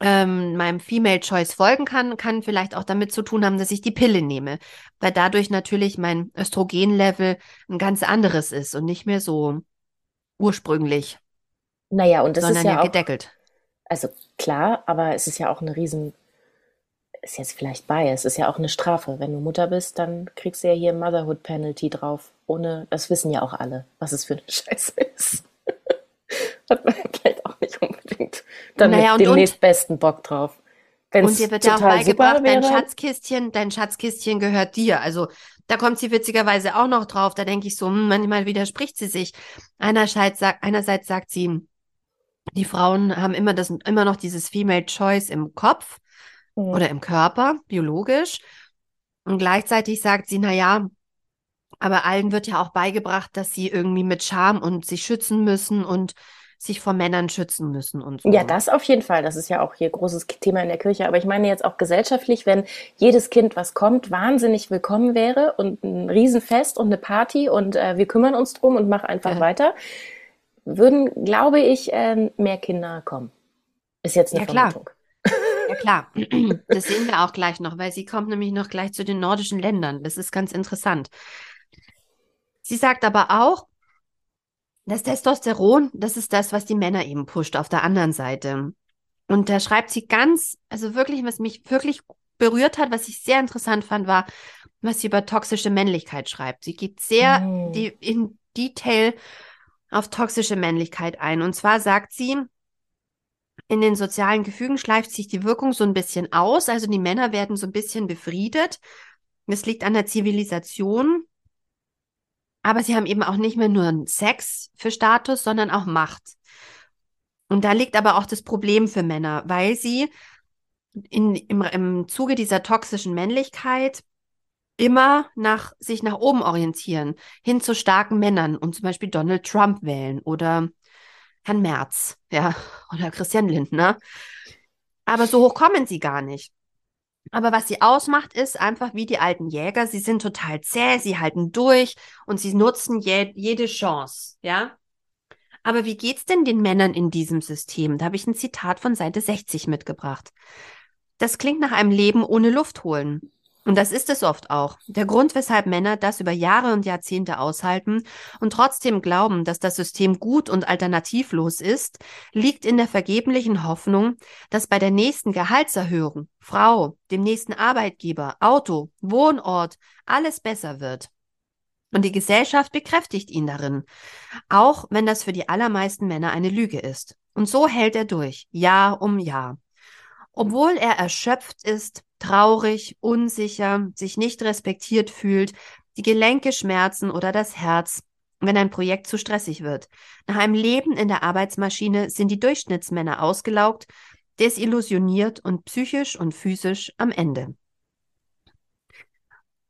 ähm, meinem Female Choice folgen kann, kann vielleicht auch damit zu tun haben, dass ich die Pille nehme, weil dadurch natürlich mein Östrogenlevel ein ganz anderes ist und nicht mehr so ursprünglich. Naja, und das ist ja, ja auch, gedeckelt. Also klar, aber es ist ja auch eine riesen ist jetzt vielleicht Bias, ist ja auch eine Strafe. Wenn du Mutter bist, dann kriegst du ja hier Motherhood Penalty drauf. Ohne, das wissen ja auch alle, was es für eine Scheiße ist. Hat man vielleicht auch nicht unbedingt dann naja, mit dem nächstbesten Bock drauf. Wenn's und dir wird ja auch beigebracht, dein Schatzkistchen, dein Schatzkistchen gehört dir. Also da kommt sie witzigerweise auch noch drauf. Da denke ich so, hm, manchmal widerspricht sie sich. Einerseits sagt, einerseits sagt sie, die Frauen haben immer das, immer noch dieses Female Choice im Kopf mhm. oder im Körper, biologisch. Und gleichzeitig sagt sie, na ja, aber allen wird ja auch beigebracht, dass sie irgendwie mit Scham und sich schützen müssen und sich vor Männern schützen müssen und so. Ja, das auf jeden Fall. Das ist ja auch hier großes Thema in der Kirche. Aber ich meine jetzt auch gesellschaftlich, wenn jedes Kind, was kommt, wahnsinnig willkommen wäre und ein Riesenfest und eine Party und äh, wir kümmern uns drum und mach einfach ja. weiter, würden, glaube ich, äh, mehr Kinder kommen. Ist jetzt eine ja, Vermutung. Klar. Ja klar, das sehen wir auch gleich noch, weil sie kommt nämlich noch gleich zu den nordischen Ländern. Das ist ganz interessant. Sie sagt aber auch, das Testosteron, das ist das, was die Männer eben pusht auf der anderen Seite. Und da schreibt sie ganz, also wirklich, was mich wirklich berührt hat, was ich sehr interessant fand, war, was sie über toxische Männlichkeit schreibt. Sie geht sehr mm. die, in Detail auf toxische Männlichkeit ein. Und zwar sagt sie, in den sozialen Gefügen schleift sich die Wirkung so ein bisschen aus. Also die Männer werden so ein bisschen befriedet. Das liegt an der Zivilisation. Aber sie haben eben auch nicht mehr nur Sex für Status, sondern auch Macht. Und da liegt aber auch das Problem für Männer, weil sie in, im, im Zuge dieser toxischen Männlichkeit immer nach, sich nach oben orientieren, hin zu starken Männern und zum Beispiel Donald Trump wählen oder Herrn Merz, ja, oder Christian Lindner. Aber so hoch kommen sie gar nicht. Aber was sie ausmacht, ist einfach wie die alten Jäger. Sie sind total zäh, sie halten durch und sie nutzen je jede Chance, ja. Aber wie geht's denn den Männern in diesem System? Da habe ich ein Zitat von Seite 60 mitgebracht. Das klingt nach einem Leben ohne Luft holen. Und das ist es oft auch. Der Grund, weshalb Männer das über Jahre und Jahrzehnte aushalten und trotzdem glauben, dass das System gut und alternativlos ist, liegt in der vergeblichen Hoffnung, dass bei der nächsten Gehaltserhöhung, Frau, dem nächsten Arbeitgeber, Auto, Wohnort, alles besser wird. Und die Gesellschaft bekräftigt ihn darin, auch wenn das für die allermeisten Männer eine Lüge ist. Und so hält er durch, Jahr um Jahr. Obwohl er erschöpft ist, traurig, unsicher, sich nicht respektiert fühlt, die Gelenke schmerzen oder das Herz, wenn ein Projekt zu stressig wird. Nach einem Leben in der Arbeitsmaschine sind die Durchschnittsmänner ausgelaugt, desillusioniert und psychisch und physisch am Ende.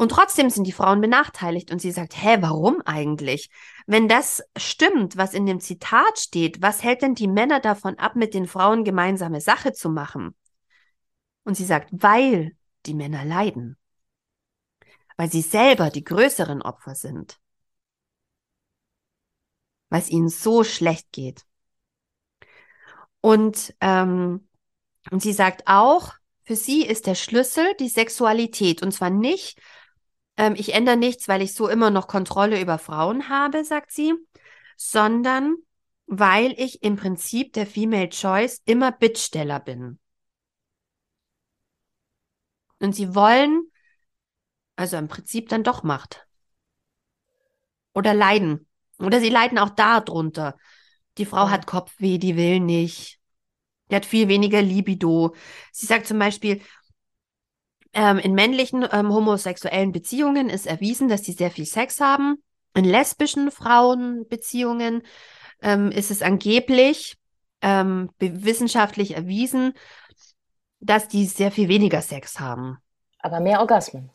Und trotzdem sind die Frauen benachteiligt und sie sagt, hä, warum eigentlich? Wenn das stimmt, was in dem Zitat steht, was hält denn die Männer davon ab, mit den Frauen gemeinsame Sache zu machen? Und sie sagt, weil die Männer leiden. Weil sie selber die größeren Opfer sind. Weil es ihnen so schlecht geht. Und, ähm, und sie sagt auch, für sie ist der Schlüssel die Sexualität. Und zwar nicht, ähm, ich ändere nichts, weil ich so immer noch Kontrolle über Frauen habe, sagt sie, sondern weil ich im Prinzip der Female Choice immer Bittsteller bin. Und sie wollen, also im Prinzip dann doch Macht. Oder leiden. Oder sie leiden auch darunter. Die Frau hat Kopfweh, die will nicht. Die hat viel weniger Libido. Sie sagt zum Beispiel, ähm, in männlichen ähm, homosexuellen Beziehungen ist erwiesen, dass sie sehr viel Sex haben. In lesbischen Frauenbeziehungen ähm, ist es angeblich ähm, wissenschaftlich erwiesen, dass die sehr viel weniger Sex haben. Aber mehr Orgasmen.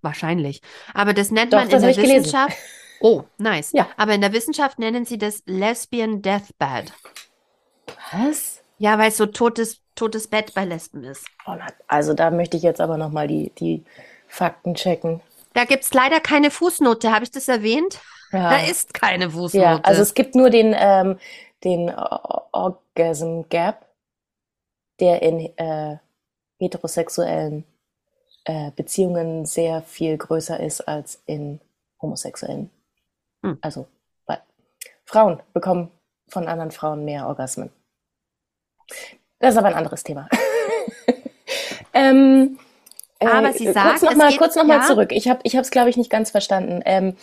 Wahrscheinlich. Aber das nennt Doch, man in der Wissenschaft. Oh, nice. Ja. Aber in der Wissenschaft nennen sie das Lesbian Deathbed. Was? Ja, weil es so totes, totes Bett bei Lesben ist. Oh, also da möchte ich jetzt aber nochmal die, die Fakten checken. Da gibt es leider keine Fußnote. Habe ich das erwähnt? Ja. Da ist keine Fußnote. Ja, also es gibt nur den, ähm, den Orgasm Gap der in äh, heterosexuellen äh, Beziehungen sehr viel größer ist als in homosexuellen. Hm. Also Frauen bekommen von anderen Frauen mehr Orgasmen. Das ist aber ein anderes Thema. ähm, äh, aber sie sagt, kurz nochmal kurz noch ja? zurück. Ich habe ich es glaube ich nicht ganz verstanden. Ähm,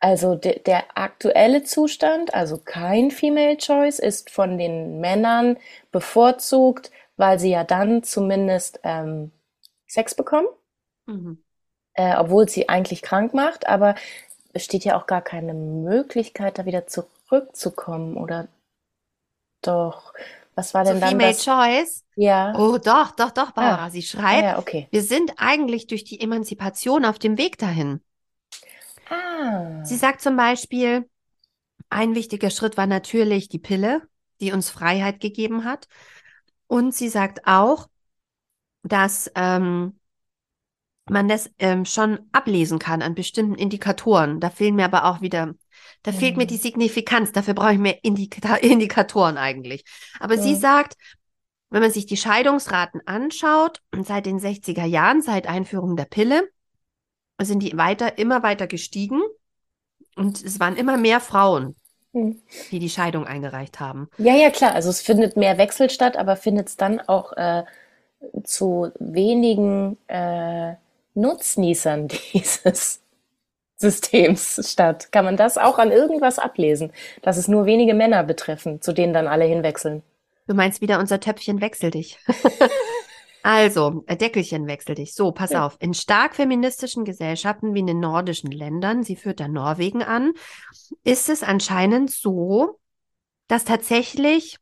also de, der aktuelle Zustand, also kein Female Choice, ist von den Männern bevorzugt, weil sie ja dann zumindest ähm, Sex bekommen, mhm. äh, obwohl sie eigentlich krank macht, aber es steht ja auch gar keine Möglichkeit, da wieder zurückzukommen, oder doch? Was war denn so dann Female das? Choice? Ja. Oh, doch, doch, doch, Barbara. Ah. Sie schreibt, ah, ja, okay. wir sind eigentlich durch die Emanzipation auf dem Weg dahin. Ah. Sie sagt zum Beispiel, ein wichtiger Schritt war natürlich die Pille, die uns Freiheit gegeben hat. Und sie sagt auch, dass ähm, man das ähm, schon ablesen kann an bestimmten Indikatoren. Da fehlen mir aber auch wieder, da mhm. fehlt mir die. Signifikanz. Dafür brauche ich mehr Indika Indikatoren eigentlich. Aber mhm. sie sagt, wenn man sich die Scheidungsraten anschaut, seit den 60er Jahren, seit Einführung der Pille, sind die weiter, immer weiter gestiegen. Und es waren immer mehr Frauen, hm. die die Scheidung eingereicht haben. Ja, ja, klar. Also es findet mehr Wechsel statt, aber findet es dann auch äh, zu wenigen äh, Nutznießern dieses Systems statt. Kann man das auch an irgendwas ablesen, dass es nur wenige Männer betreffen, zu denen dann alle hinwechseln? Du meinst wieder, unser Töpfchen wechsel dich. Also, äh, Deckelchen wechsel dich. So, pass Ja. auf. In stark feministischen Gesellschaften wie in den nordischen Ländern, sie führt da Norwegen an, ist es anscheinend so, dass tatsächlich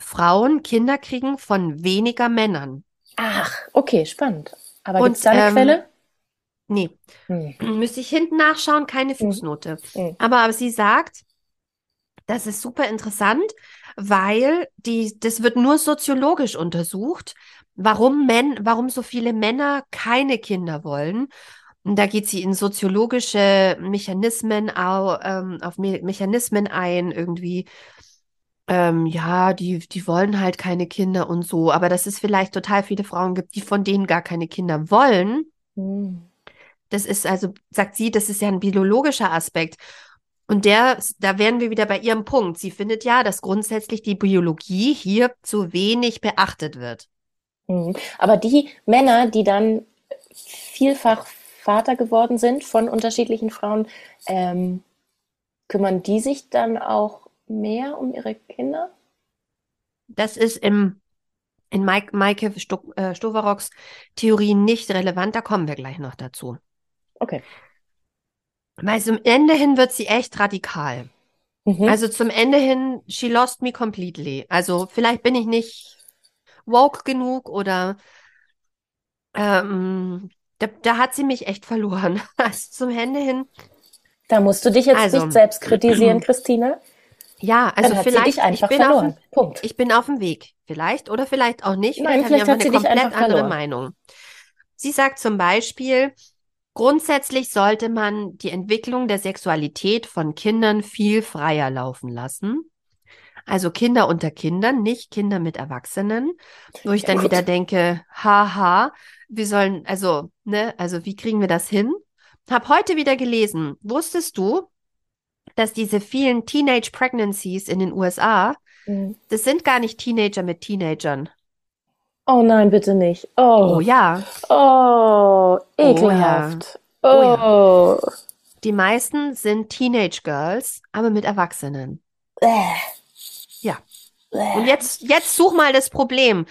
Frauen Kinder kriegen von weniger Männern. Ach, okay, spannend. Aber Und, gibt es da eine ähm, Quelle? Nee, Hm. müsste ich hinten nachschauen, keine Fußnote. Mhm. Aber, aber sie sagt, das ist super interessant, weil die, das wird nur soziologisch untersucht, warum Men, warum so viele Männer keine Kinder wollen. Und da geht sie in soziologische Mechanismen, au, ähm, auf Me Mechanismen ein, irgendwie. Ähm, ja, die, die wollen halt keine Kinder und so. Aber dass es vielleicht total viele Frauen gibt, die von denen gar keine Kinder wollen. Hm. Das ist also, sagt sie, das ist ja ein biologischer Aspekt. Und der, da wären wir wieder bei ihrem Punkt. Sie findet ja, dass grundsätzlich die Biologie hier zu wenig beachtet wird. Mhm. Aber die Männer, die dann vielfach Vater geworden sind von unterschiedlichen Frauen, ähm, kümmern die sich dann auch mehr um ihre Kinder? Das ist im, in Mike, Maike Sto äh, Stoverocks Theorie nicht relevant. Da kommen wir gleich noch dazu. Okay. Weil zum Ende hin wird sie echt radikal. Mhm. Also zum Ende hin, she lost me completely. Also vielleicht bin ich nicht woke genug oder ähm, da, da hat sie mich echt verloren. Also zum Ende hin, Da musst du dich jetzt Also, nicht selbst kritisieren, Christina. ja, also vielleicht, ich bin dem, Punkt. ich bin auf dem Weg. Vielleicht oder vielleicht auch nicht. Nein, Vielleicht vielleicht hat sie eine komplett andere verloren. Meinung. Sie sagt zum Beispiel, grundsätzlich sollte man die Entwicklung der Sexualität von Kindern viel freier laufen lassen. Also Kinder unter Kindern, nicht Kinder mit Erwachsenen, wo ich Ja, dann gut. wieder denke, haha, wir sollen, also, ne, also wie kriegen wir das hin? Hab heute wieder gelesen, wusstest du, dass diese vielen Teenage Pregnancies in den USA, Mhm. das sind gar nicht Teenager mit Teenagern. Oh nein, bitte nicht. Oh, Oh ja, oh, ekelhaft. Oh Oh, die meisten sind Teenage Girls, aber mit Erwachsenen. Bäh. Ja. Und jetzt, jetzt such mal das Problem.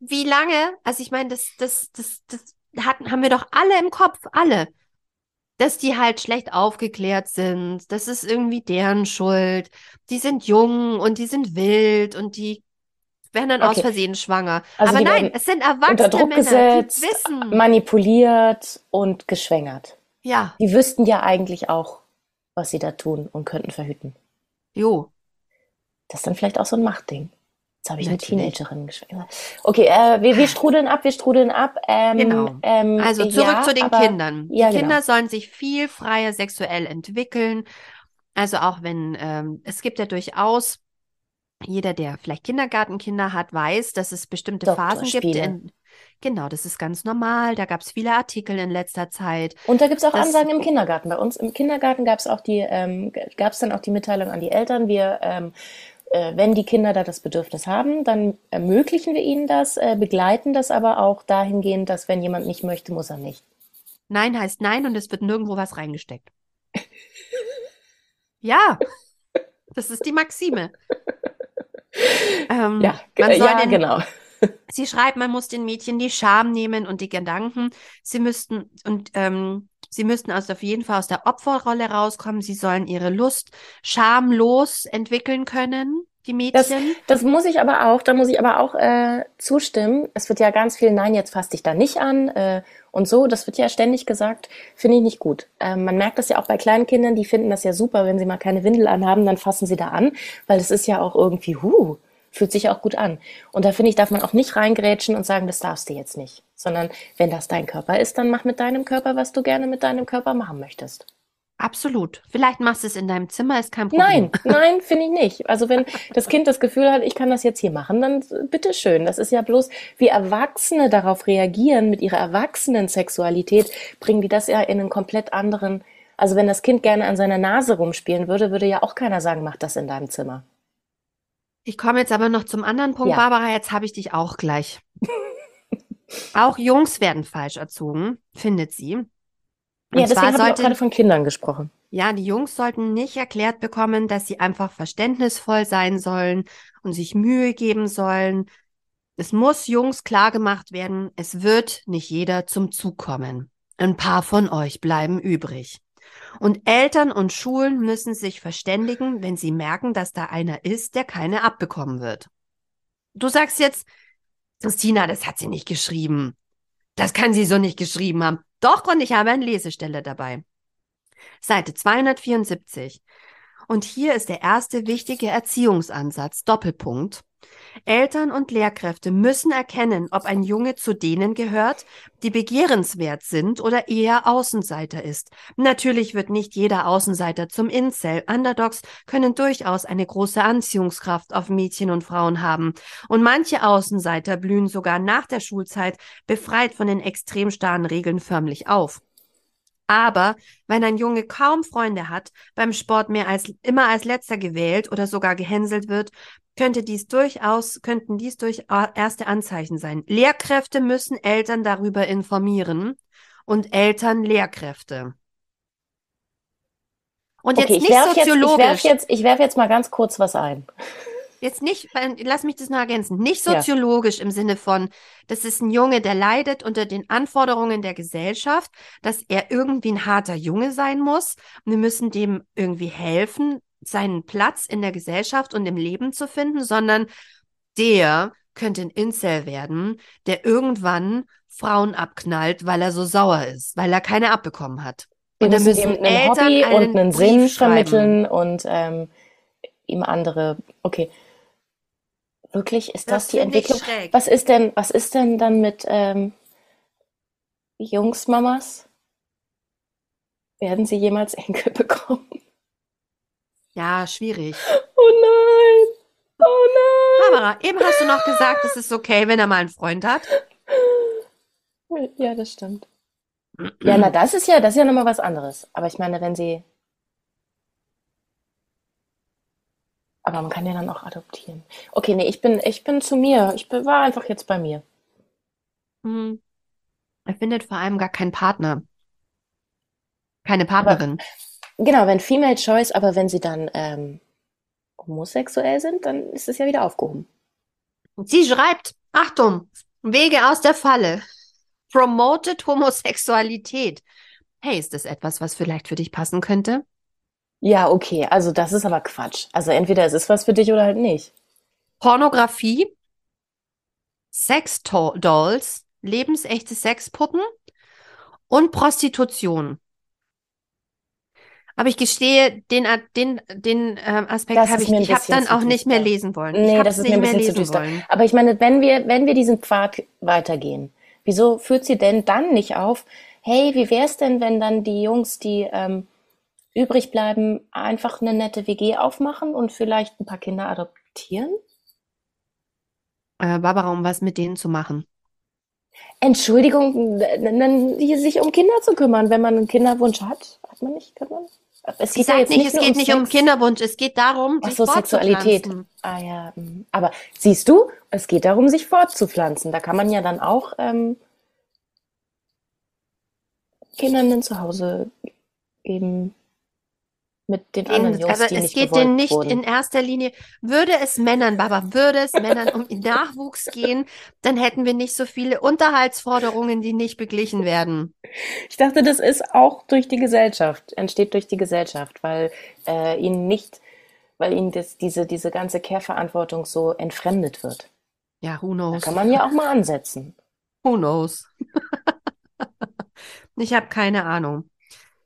Wie lange, also ich meine, das, das, das, das hatten, haben wir doch alle im Kopf, alle. Dass die halt schlecht aufgeklärt sind, das ist irgendwie deren Schuld. Die sind jung und die sind wild und die werden dann aus Okay. Versehen schwanger. Also Aber die nein, es sind unter erwachsene Druck Männer, gesetzt, die wissen. manipuliert und geschwängert. Ja, Die wüssten ja eigentlich auch, was sie da tun und könnten verhüten. jo. Das ist dann vielleicht auch so ein Machtding. Jetzt habe ich eine Natürlich. Teenagerin geschwängert. Okay, äh, wir, wir strudeln ab, wir strudeln ab. Ähm, Genau. ähm, Also zurück ja, zu den aber- Kindern. Die ja, genau. Kinder sollen sich viel freier sexuell entwickeln. Also auch wenn ähm, es gibt ja durchaus, jeder, der vielleicht Kindergartenkinder hat, weiß, dass es bestimmte Phasen gibt. In, genau, das ist ganz normal. Da gab es viele Artikel in letzter Zeit. Und da gibt es auch Das- Ansagen im Kindergarten. Bei uns im Kindergarten gab es auch die, ähm, gab es dann auch die Mitteilung an die Eltern, wir, ähm, äh, wenn die Kinder da das Bedürfnis haben, dann ermöglichen wir ihnen das, äh, begleiten das aber auch dahingehend, dass wenn jemand nicht möchte, muss er nicht. Nein heißt nein und es wird nirgendwo was reingesteckt. Ja, das ist die Maxime. Ähm, Ja, äh, ja, den, genau. Sie schreibt, man muss den Mädchen die Scham nehmen und die Gedanken. Sie müssten und ähm, sie müssten also auf jeden Fall aus der Opferrolle rauskommen. Sie sollen ihre Lust schamlos entwickeln können, die Das, Mädchen. das muss ich aber auch, da muss ich aber auch äh, zustimmen. Es wird ja ganz viel, nein, jetzt fass dich da nicht an äh, und so. Das wird ja ständig gesagt, finde ich nicht gut. Ähm, man merkt das ja auch bei kleinen Kindern, die finden das ja super, wenn sie mal keine Windel anhaben, dann fassen sie da an, weil es ist ja auch irgendwie, huh, fühlt sich auch gut an. Und da finde ich, darf man auch nicht reingrätschen und sagen, das darfst du jetzt nicht. Sondern wenn das dein Körper ist, dann mach mit deinem Körper, was du gerne mit deinem Körper machen möchtest. Absolut. Vielleicht machst du es in deinem Zimmer, ist kein Problem. Nein, nein, finde ich nicht. Also wenn das Kind das Gefühl hat, ich kann das jetzt hier machen, dann bitteschön. Das ist ja bloß, wie Erwachsene darauf reagieren mit ihrer Erwachsenen-Sexualität, bringen die das ja in einen komplett anderen. Also wenn das Kind gerne an seiner Nase rumspielen würde, würde ja auch keiner sagen, mach das in deinem Zimmer. Ich komme jetzt aber noch zum anderen Punkt, Ja. Barbara. Jetzt habe ich dich auch gleich. auch Jungs werden falsch erzogen, findet sie. Und ja, deswegen habe ich gerade von Kindern gesprochen. ja, die Jungs sollten nicht erklärt bekommen, dass sie einfach verständnisvoll sein sollen und sich Mühe geben sollen. Es muss Jungs klargemacht werden, es wird nicht jeder zum Zug kommen. Ein paar von euch bleiben übrig. Und Eltern und Schulen müssen sich verständigen, wenn sie merken, dass da einer ist, der keine abbekommen wird. Du sagst jetzt, Christina, das hat sie nicht geschrieben. Das kann sie so nicht geschrieben haben. Doch, und ich habe eine Lesestelle dabei. Seite 274. Und hier ist der erste wichtige Erziehungsansatz, Doppelpunkt. Eltern und Lehrkräfte müssen erkennen, ob ein Junge zu denen gehört, die begehrenswert sind oder eher Außenseiter ist. Natürlich wird nicht jeder Außenseiter zum Incel. Underdogs können durchaus eine große Anziehungskraft auf Mädchen und Frauen haben. Und manche Außenseiter blühen sogar nach der Schulzeit befreit von den extrem starren Regeln förmlich auf. Aber wenn ein Junge kaum Freunde hat, beim Sport mehr als immer als letzter gewählt oder sogar gehänselt wird, könnte dies durchaus, könnten dies durch erste Anzeichen sein. Lehrkräfte müssen Eltern darüber informieren und Eltern Lehrkräfte. Und okay, jetzt nicht ich soziologisch. Jetzt, ich werfe jetzt, ich werf jetzt mal ganz kurz was ein. Jetzt nicht, lass mich das noch ergänzen, nicht soziologisch ja. im Sinne von, das ist ein Junge, der leidet unter den Anforderungen der Gesellschaft, dass er irgendwie ein harter Junge sein muss. Wir müssen dem irgendwie helfen, seinen Platz in der Gesellschaft und im Leben zu finden, sondern der könnte ein Incel werden, der irgendwann Frauen abknallt, weil er so sauer ist, weil er keine abbekommen hat. Wir und dann müssen ihm ein Hobby und einen Brief Sinn vermitteln und ähm, ihm andere. Okay. Wirklich, ist das, das die Entwicklung? Was ist denn, was ist denn dann mit ähm, Jungsmamas? Werden sie jemals Enkel bekommen? Ja, schwierig. Oh nein. Oh nein. Barbara, eben hast du noch gesagt, es ist okay, wenn er mal einen Freund hat. Ja, das stimmt. Ja, na, das ist ja, das ist ja nochmal was anderes. Aber ich meine, wenn sie. Aber man kann ja dann auch adoptieren. Okay, nee, ich bin, ich bin zu mir. Ich bin, war einfach jetzt bei mir. Hm. Er findet vor allem gar keinen Partner. Keine Partnerin. Aber Genau, wenn Female Choice, aber wenn sie dann ähm, homosexuell sind, dann ist es ja wieder aufgehoben. Sie schreibt, Achtung, Wege aus der Falle. Promoted Homosexualität. Hey, ist das etwas, was vielleicht für dich passen könnte? Ja, okay. Also das ist aber Quatsch. Also entweder es ist was für dich oder halt nicht. Pornografie, Sex-Dolls, lebensechte Sexpuppen und Prostitution. Aber ich gestehe, den, den, den ähm, Aspekt habe ich, ich habe dann auch nicht mehr lesen wollen. Nee, das ist mir ein bisschen zu düster. Wollen. Aber ich meine, wenn wir, wenn wir diesen Pfad weitergehen, wieso führt sie denn dann nicht auf, hey, wie wär's denn, wenn dann die Jungs, die ähm, übrig bleiben, einfach eine nette WG aufmachen und vielleicht ein paar Kinder adoptieren? Äh, Barbara, um was mit denen zu machen? Entschuldigung, dann sich um Kinder zu kümmern, wenn man einen Kinderwunsch hat, hat man nicht, kann man? Es geht ja jetzt nicht, es geht um nicht um Kinderwunsch, es geht darum, Ach so, Sexualität. Ah ja, hm. aber siehst du, es geht darum, sich fortzupflanzen. Da kann man ja dann auch ähm, Kindern ein Zuhause geben mit den anderen Jungs, also die es nicht geht denen nicht wurden. in erster Linie, würde es Männern, Baba, würde es Männern um den Nachwuchs gehen, dann hätten wir nicht so viele Unterhaltsforderungen, die nicht beglichen werden. Ich dachte, das ist auch durch die Gesellschaft, entsteht durch die Gesellschaft, weil äh, ihnen nicht, weil ihnen das, diese, diese ganze Care-Verantwortung so entfremdet wird. Ja, who knows? Da kann man ja auch mal ansetzen. Who knows? ich habe keine Ahnung.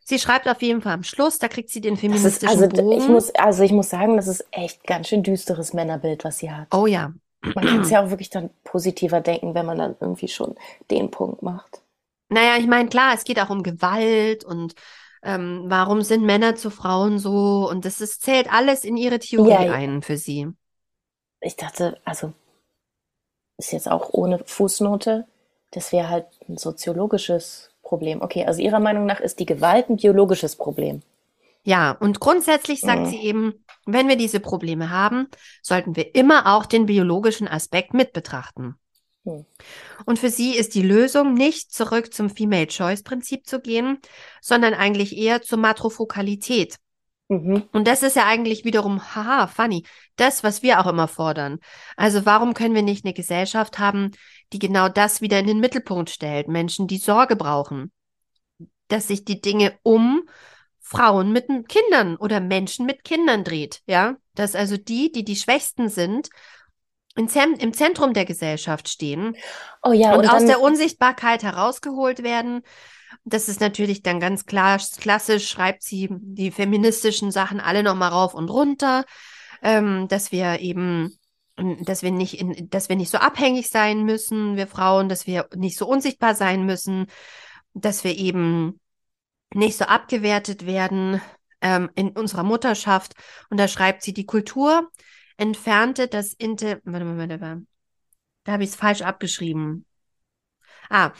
Sie schreibt auf jeden Fall am Schluss, da kriegt sie den feministischen also, Bogen. Ich muss, also ich muss sagen, das ist echt ganz schön düsteres Männerbild, was sie hat. Oh ja. Man kann es ja auch wirklich dann positiver denken, wenn man dann irgendwie schon den Punkt macht. Naja, ich meine, klar, es geht auch um Gewalt und ähm, warum sind Männer zu Frauen so und das ist, zählt alles in ihre Theorie ja, ein für sie. Ich dachte, also ist jetzt auch ohne Fußnote, das wäre halt ein soziologisches Problem. Okay, also Ihrer Meinung nach ist die Gewalt ein biologisches Problem. Ja, und grundsätzlich sagt mhm. sie eben, wenn wir diese Probleme haben, sollten wir immer auch den biologischen Aspekt mit betrachten. Mhm. Und für sie ist die Lösung nicht zurück zum Female Choice Prinzip zu gehen, sondern eigentlich eher zur Matrofokalität. Mhm. Und das ist ja eigentlich wiederum, haha, funny, das, was wir auch immer fordern. Also warum können wir nicht eine Gesellschaft haben, die genau das wieder in den Mittelpunkt stellt? Menschen, die Sorge brauchen. Dass sich die Dinge um Frauen mit Kindern oder Menschen mit Kindern dreht, ja? Dass also die, die die Schwächsten sind, im, Zentrum der Gesellschaft stehen Oh ja, und, und aus der Unsichtbarkeit herausgeholt werden. Das ist natürlich dann ganz klar, klassisch schreibt sie die feministischen Sachen alle nochmal rauf und runter, ähm, dass wir eben, dass wir nicht in, dass wir nicht so abhängig sein müssen, wir Frauen, dass wir nicht so unsichtbar sein müssen, dass wir eben nicht so abgewertet werden ähm, in unserer Mutterschaft. Und da schreibt sie, die Kultur entfernte das Inte, warte mal, warte mal. Da habe ich es falsch abgeschrieben. Ah,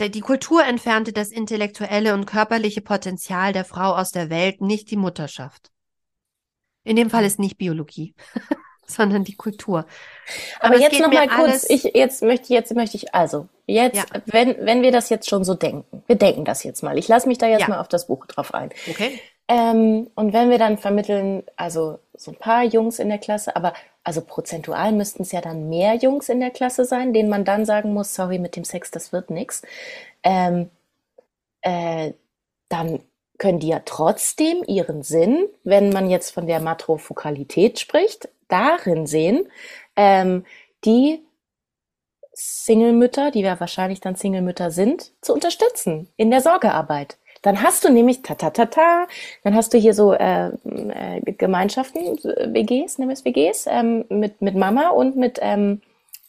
die Kultur entfernte das intellektuelle und körperliche Potenzial der Frau aus der Welt, nicht die Mutterschaft. In dem Fall ist nicht Biologie, sondern die Kultur. aber es jetzt noch mal kurz, ich, jetzt möchte, jetzt möchte ich, also, jetzt, Ja. wenn, wenn wir das jetzt schon so denken, wir denken das jetzt mal, ich lasse mich da jetzt Ja. mal auf das Buch drauf ein. Okay. Ähm, und wenn wir dann vermitteln, also so ein paar Jungs in der Klasse, aber also prozentual müssten es ja dann mehr Jungs in der Klasse sein, denen man dann sagen muss, sorry, mit dem Sex, das wird nix. Ähm, äh, dann können die ja trotzdem ihren Sinn, wenn man jetzt von der Matrofokalität spricht, darin sehen, ähm, die Single-Mütter, die ja wahrscheinlich dann Single-Mütter sind, zu unterstützen in der Sorgearbeit. Dann hast du nämlich ta ta ta ta, dann hast du hier so äh, äh, Gemeinschaften, äh, WGs, nennen wir es WGs, ähm, mit, mit Mama und mit ähm,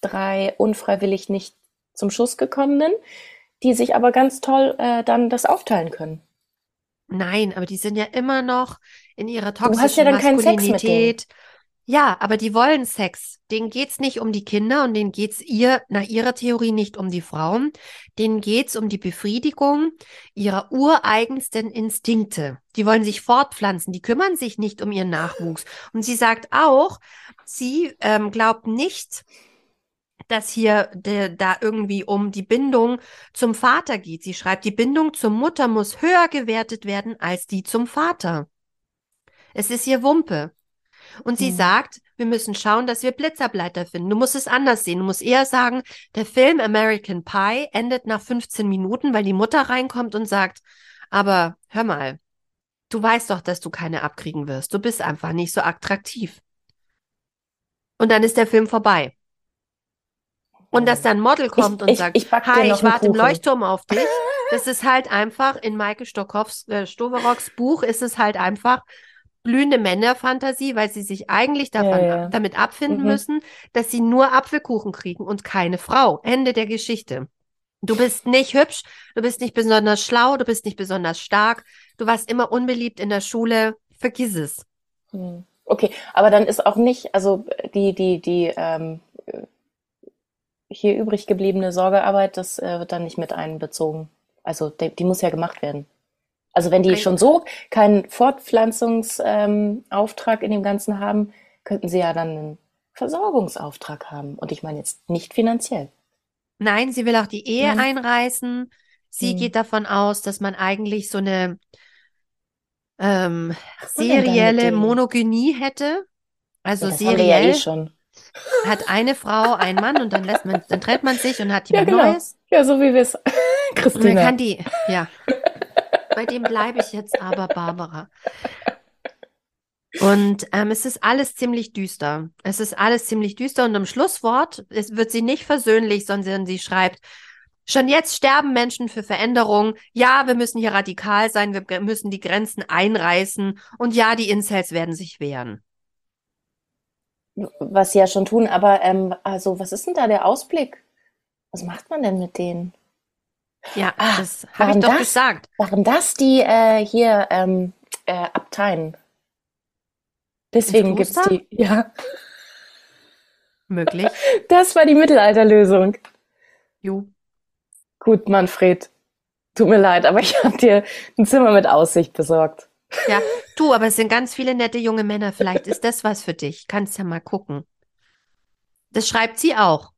drei unfreiwillig nicht zum Schuss gekommenen, die sich aber ganz toll äh, dann das aufteilen können. Nein, aber die sind ja immer noch in ihrer hast ja toxischen dann keinen Sex mit denen. Ja, aber die wollen Sex. Denen geht's nicht um die Kinder und denen geht's ihr, nach ihrer Theorie nicht um die Frauen. Denen geht's um die Befriedigung ihrer ureigensten Instinkte. Die wollen sich fortpflanzen, die kümmern sich nicht um ihren Nachwuchs. Und sie sagt auch, sie ähm, glaubt nicht, dass hier der, da irgendwie um die Bindung zum Vater geht. Sie schreibt, die Bindung zur Mutter muss höher gewertet werden als die zum Vater. Es ist ihr Wumpe. Und sie Hm. sagt, wir müssen schauen, dass wir Blitzableiter finden. Du musst es anders sehen. Du musst eher sagen, der Film American Pie endet nach 15 Minuten, weil die Mutter reinkommt und sagt, aber hör mal, du weißt doch, dass du keine abkriegen wirst. Du bist einfach nicht so attraktiv. Und dann ist der Film vorbei. Und dass dann ein Model kommt und ich- sagt, ich hi, ich warte im Kuchen." Leuchtturm auf dich. Das ist halt einfach, in Maike Stockhoffs, äh, Stoverocks Buch ist es halt einfach blühende Männerfantasie, weil sie sich eigentlich davon, Ja, ja. damit abfinden Mhm. müssen, dass sie nur Apfelkuchen kriegen und keine Frau. Ende der Geschichte. Du bist nicht hübsch, du bist nicht besonders schlau, du bist nicht besonders stark, du warst immer unbeliebt in der Schule, vergiss es. Hm. Okay, aber dann ist auch nicht, also die, die, die ähm, äh, hier übrig gebliebene Sorgearbeit, das äh, wird dann nicht mit einbezogen. Also die, die muss ja gemacht werden. Also wenn die schon so keinen Fortpflanzungsauftrag ähm, in dem Ganzen haben, könnten sie ja dann einen Versorgungsauftrag haben. Und ich meine jetzt nicht finanziell. Nein, sie will auch die Ehe Nein. einreißen. Sie Hm. geht davon aus, dass man eigentlich so eine ähm, serielle? Monogynie hätte. Also Ja, ja seriell eh schon. hat eine Frau einen Mann und dann lässt man, dann trennt man sich und hat Ja, jemand genau. Neues. Ja, so wie wir es. Und dann Christina. kann die, ja. Bei dem bleibe ich jetzt aber, Barbara. Und ähm, es ist alles ziemlich düster. Es ist alles ziemlich düster. Und im Schlusswort es wird sie nicht versöhnlich, sondern sie schreibt, schon jetzt sterben Menschen für Veränderung. Ja, wir müssen hier radikal sein. Wir müssen die Grenzen einreißen. Und ja, die Incels werden sich wehren. Was sie ja schon tun, aber ähm, also was ist denn da der Ausblick? Was macht man denn mit denen? Ja, Ah, das habe ich doch das- gesagt. Waren das die äh, hier ähm, äh, Abteien? Deswegen gibt's Kloster? die. Ja, Möglich. das war die Mittelalterlösung. Jo. Gut, Manfred. Tut mir leid, aber ich habe dir ein Zimmer mit Aussicht besorgt. Ja, du, aber es sind ganz viele nette junge Männer. Vielleicht ist das was für dich. Kannst ja mal gucken. Das schreibt sie auch.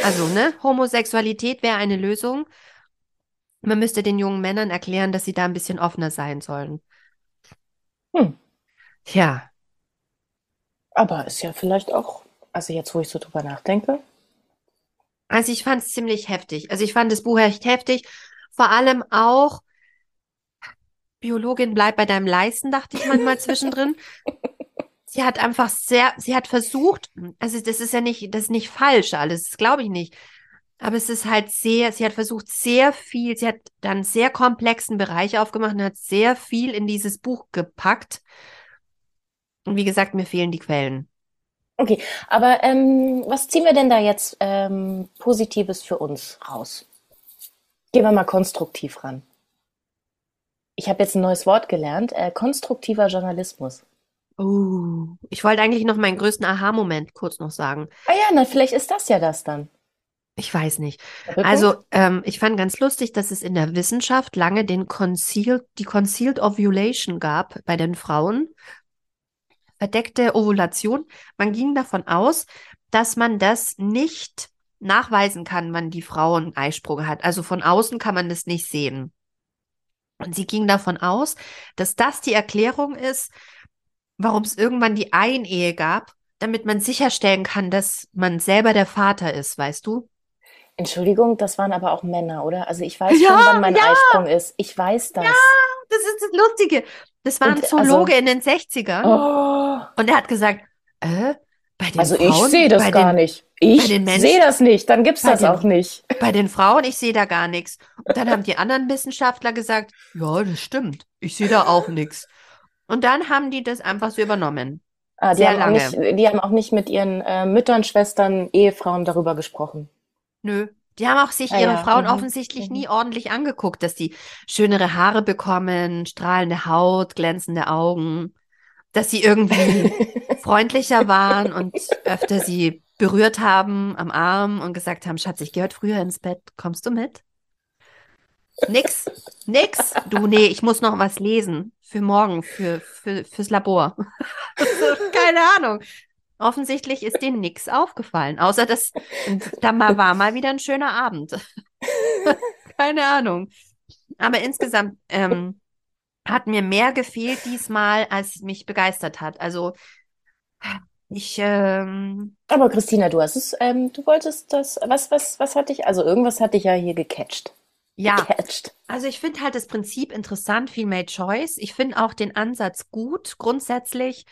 Also, ne? Homosexualität wäre eine Lösung. Man müsste den jungen Männern erklären, dass sie da ein bisschen offener sein sollen. Hm. Tja, Aber ist ja vielleicht auch, also jetzt, wo ich so drüber nachdenke. also ich fand es ziemlich heftig. Also ich fand das Buch echt heftig. Vor allem auch, Biologin, bleib bei deinem Leisten, dachte ich manchmal zwischendrin. Sie hat einfach sehr, sie hat versucht, also das ist ja nicht, das ist nicht falsch alles, das glaube ich nicht. Aber es ist halt sehr, sie hat versucht, sehr viel, sie hat dann sehr komplexen Bereich aufgemacht und hat sehr viel in dieses Buch gepackt. Und wie gesagt, mir fehlen die Quellen. Okay, aber ähm, was ziehen wir denn da jetzt ähm, Positives für uns raus? Gehen wir mal konstruktiv ran. Ich habe jetzt ein neues Wort gelernt, äh, konstruktiver Journalismus. Oh, ich wollte eigentlich noch meinen größten Aha-Moment kurz noch sagen. Ah ja, na, vielleicht ist das ja das dann. Ich weiß nicht. Also, ähm, ich fand ganz lustig, dass es in der Wissenschaft lange den Concealed, die Concealed Ovulation gab bei den Frauen. Verdeckte Ovulation. Man ging davon aus, dass man das nicht nachweisen kann, wann die Frau einen Eisprung hat. Also von außen kann man das nicht sehen. Und sie ging davon aus, dass das die Erklärung ist, warum es irgendwann die Einehe gab, damit man sicherstellen kann, dass man selber der Vater ist, weißt du? Entschuldigung, das waren aber auch Männer, oder? Also ich weiß Ja, schon, wann mein ja. Eisprung ist. Ich weiß das. Das ist das Lustige. Das war ein Und, Zoologe also- in den 60ern Oh, und er hat gesagt, äh, bei den also ich Frauen, sehe das gar den, nicht. Ich sehe das nicht. Dann gibt's Bei das den- auch nicht. Bei den Frauen, ich sehe da gar nichts. Und dann haben die anderen Wissenschaftler gesagt, ja, das stimmt. Ich sehe da auch nichts. Und dann haben die das einfach so übernommen. Ah, die Sehr haben auch lange. nicht, die haben auch nicht mit ihren äh, Müttern, Schwestern, Ehefrauen darüber gesprochen. Nö. Die haben auch sich Ah ihre ja, Frauen mhm, offensichtlich mhm. nie ordentlich angeguckt, dass die schönere Haare bekommen, strahlende Haut, glänzende Augen, dass sie irgendwie freundlicher waren und öfter sie berührt haben am Arm und gesagt haben, Schatz, ich gehe heute früher ins Bett, kommst du mit? Nix, nix. Du, nee, ich muss noch was lesen für morgen, für, für, fürs Labor. Keine Ahnung. Offensichtlich ist denen nix aufgefallen, außer dass da mal war mal wieder ein schöner Abend. Keine Ahnung. Aber insgesamt ähm, hat mir mehr gefehlt diesmal, als mich begeistert hat. Also ich, ähm, Aber Christina, du hast es, ähm, du wolltest das, was, was, was hat dich, also irgendwas hat dich ja hier gecatcht. Ja, Gecatcht. also ich finde halt das Prinzip interessant, Female Choice. Ich finde auch den Ansatz gut, grundsätzlich,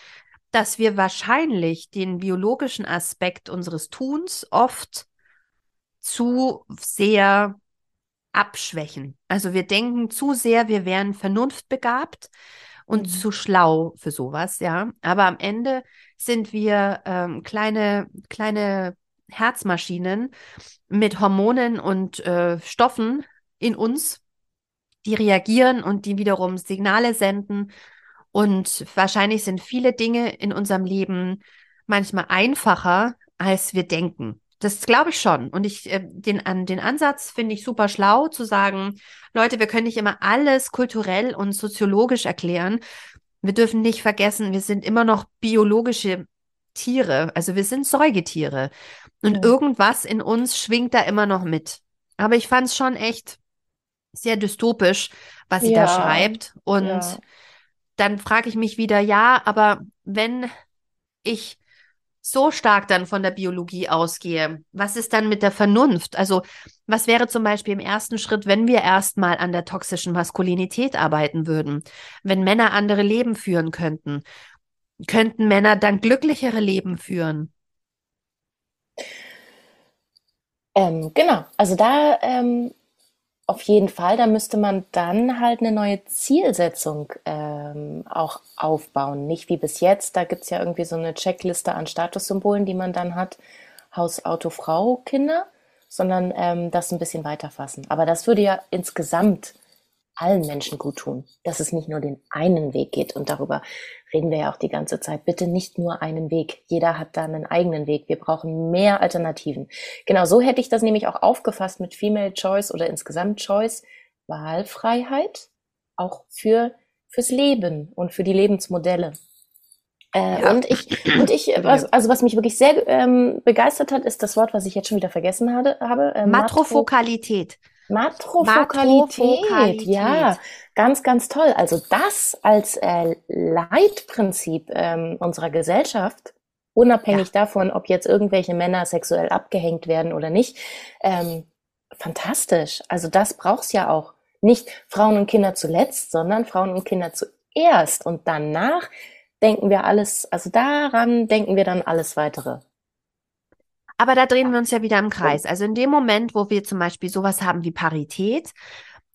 dass wir wahrscheinlich den biologischen Aspekt unseres Tuns oft zu sehr abschwächen. Also wir denken zu sehr, wir wären vernunftbegabt und Mhm. zu schlau für sowas, ja. Aber am Ende sind wir ähm, kleine, kleine Herzmaschinen mit Hormonen und äh, Stoffen in uns, die reagieren und die wiederum Signale senden. Und wahrscheinlich sind viele Dinge in unserem Leben manchmal einfacher, als wir denken. Das glaube ich schon. Und ich, äh, den, an, den Ansatz finde ich super schlau, zu sagen, Leute, wir können nicht immer alles kulturell und soziologisch erklären. Wir dürfen nicht vergessen, wir sind immer noch biologische Tiere. Also wir sind Säugetiere. Und Ja. irgendwas in uns schwingt da immer noch mit. Aber ich fand es schon echt sehr dystopisch, was sie da Ja, schreibt. Und ja. dann frage ich mich wieder, ja, aber wenn ich so stark dann von der Biologie ausgehe, was ist dann mit der Vernunft? Also, was wäre zum Beispiel im ersten Schritt, wenn wir erstmal an der toxischen Maskulinität arbeiten würden? Wenn Männer andere Leben führen könnten, könnten Männer dann glücklichere Leben führen? Ähm, genau, also da ähm, auf jeden Fall, da müsste man dann halt eine neue Zielsetzung ähm, auch aufbauen. Nicht wie bis jetzt, da gibt's ja irgendwie so eine Checkliste an Statussymbolen, die man dann hat, Haus, Auto, Frau, Kinder, sondern ähm, das ein bisschen weiterfassen. Aber das würde ja insgesamt allen Menschen gut tun, dass es nicht nur den einen Weg geht. Und darüber reden wir ja auch die ganze Zeit. Bitte nicht nur einen Weg. Jeder hat da einen eigenen Weg. Wir brauchen mehr Alternativen. Genau so hätte ich das nämlich auch aufgefasst mit Female Choice oder insgesamt Choice. Wahlfreiheit auch für, fürs Leben und für die Lebensmodelle. Äh, Ja. Und ich, und ich, was, also was mich wirklich sehr ähm, begeistert hat, ist das Wort, was ich jetzt schon wieder vergessen hatte, habe. Äh, Matro- Matrofokalität. Matrofokalität, Matrofokalität. ja, ganz, ganz toll. Also das als äh, Leitprinzip ähm, unserer Gesellschaft, unabhängig davon, ob jetzt irgendwelche Männer sexuell abgehängt werden oder nicht, ähm, fantastisch. Also das braucht's ja auch. Nicht Frauen und Kinder zuletzt, sondern Frauen und Kinder zuerst. Und danach denken wir alles, also daran denken wir dann alles weitere. Aber da drehen wir uns ja wieder im Kreis. Also in dem Moment, wo wir zum Beispiel sowas haben wie Parität,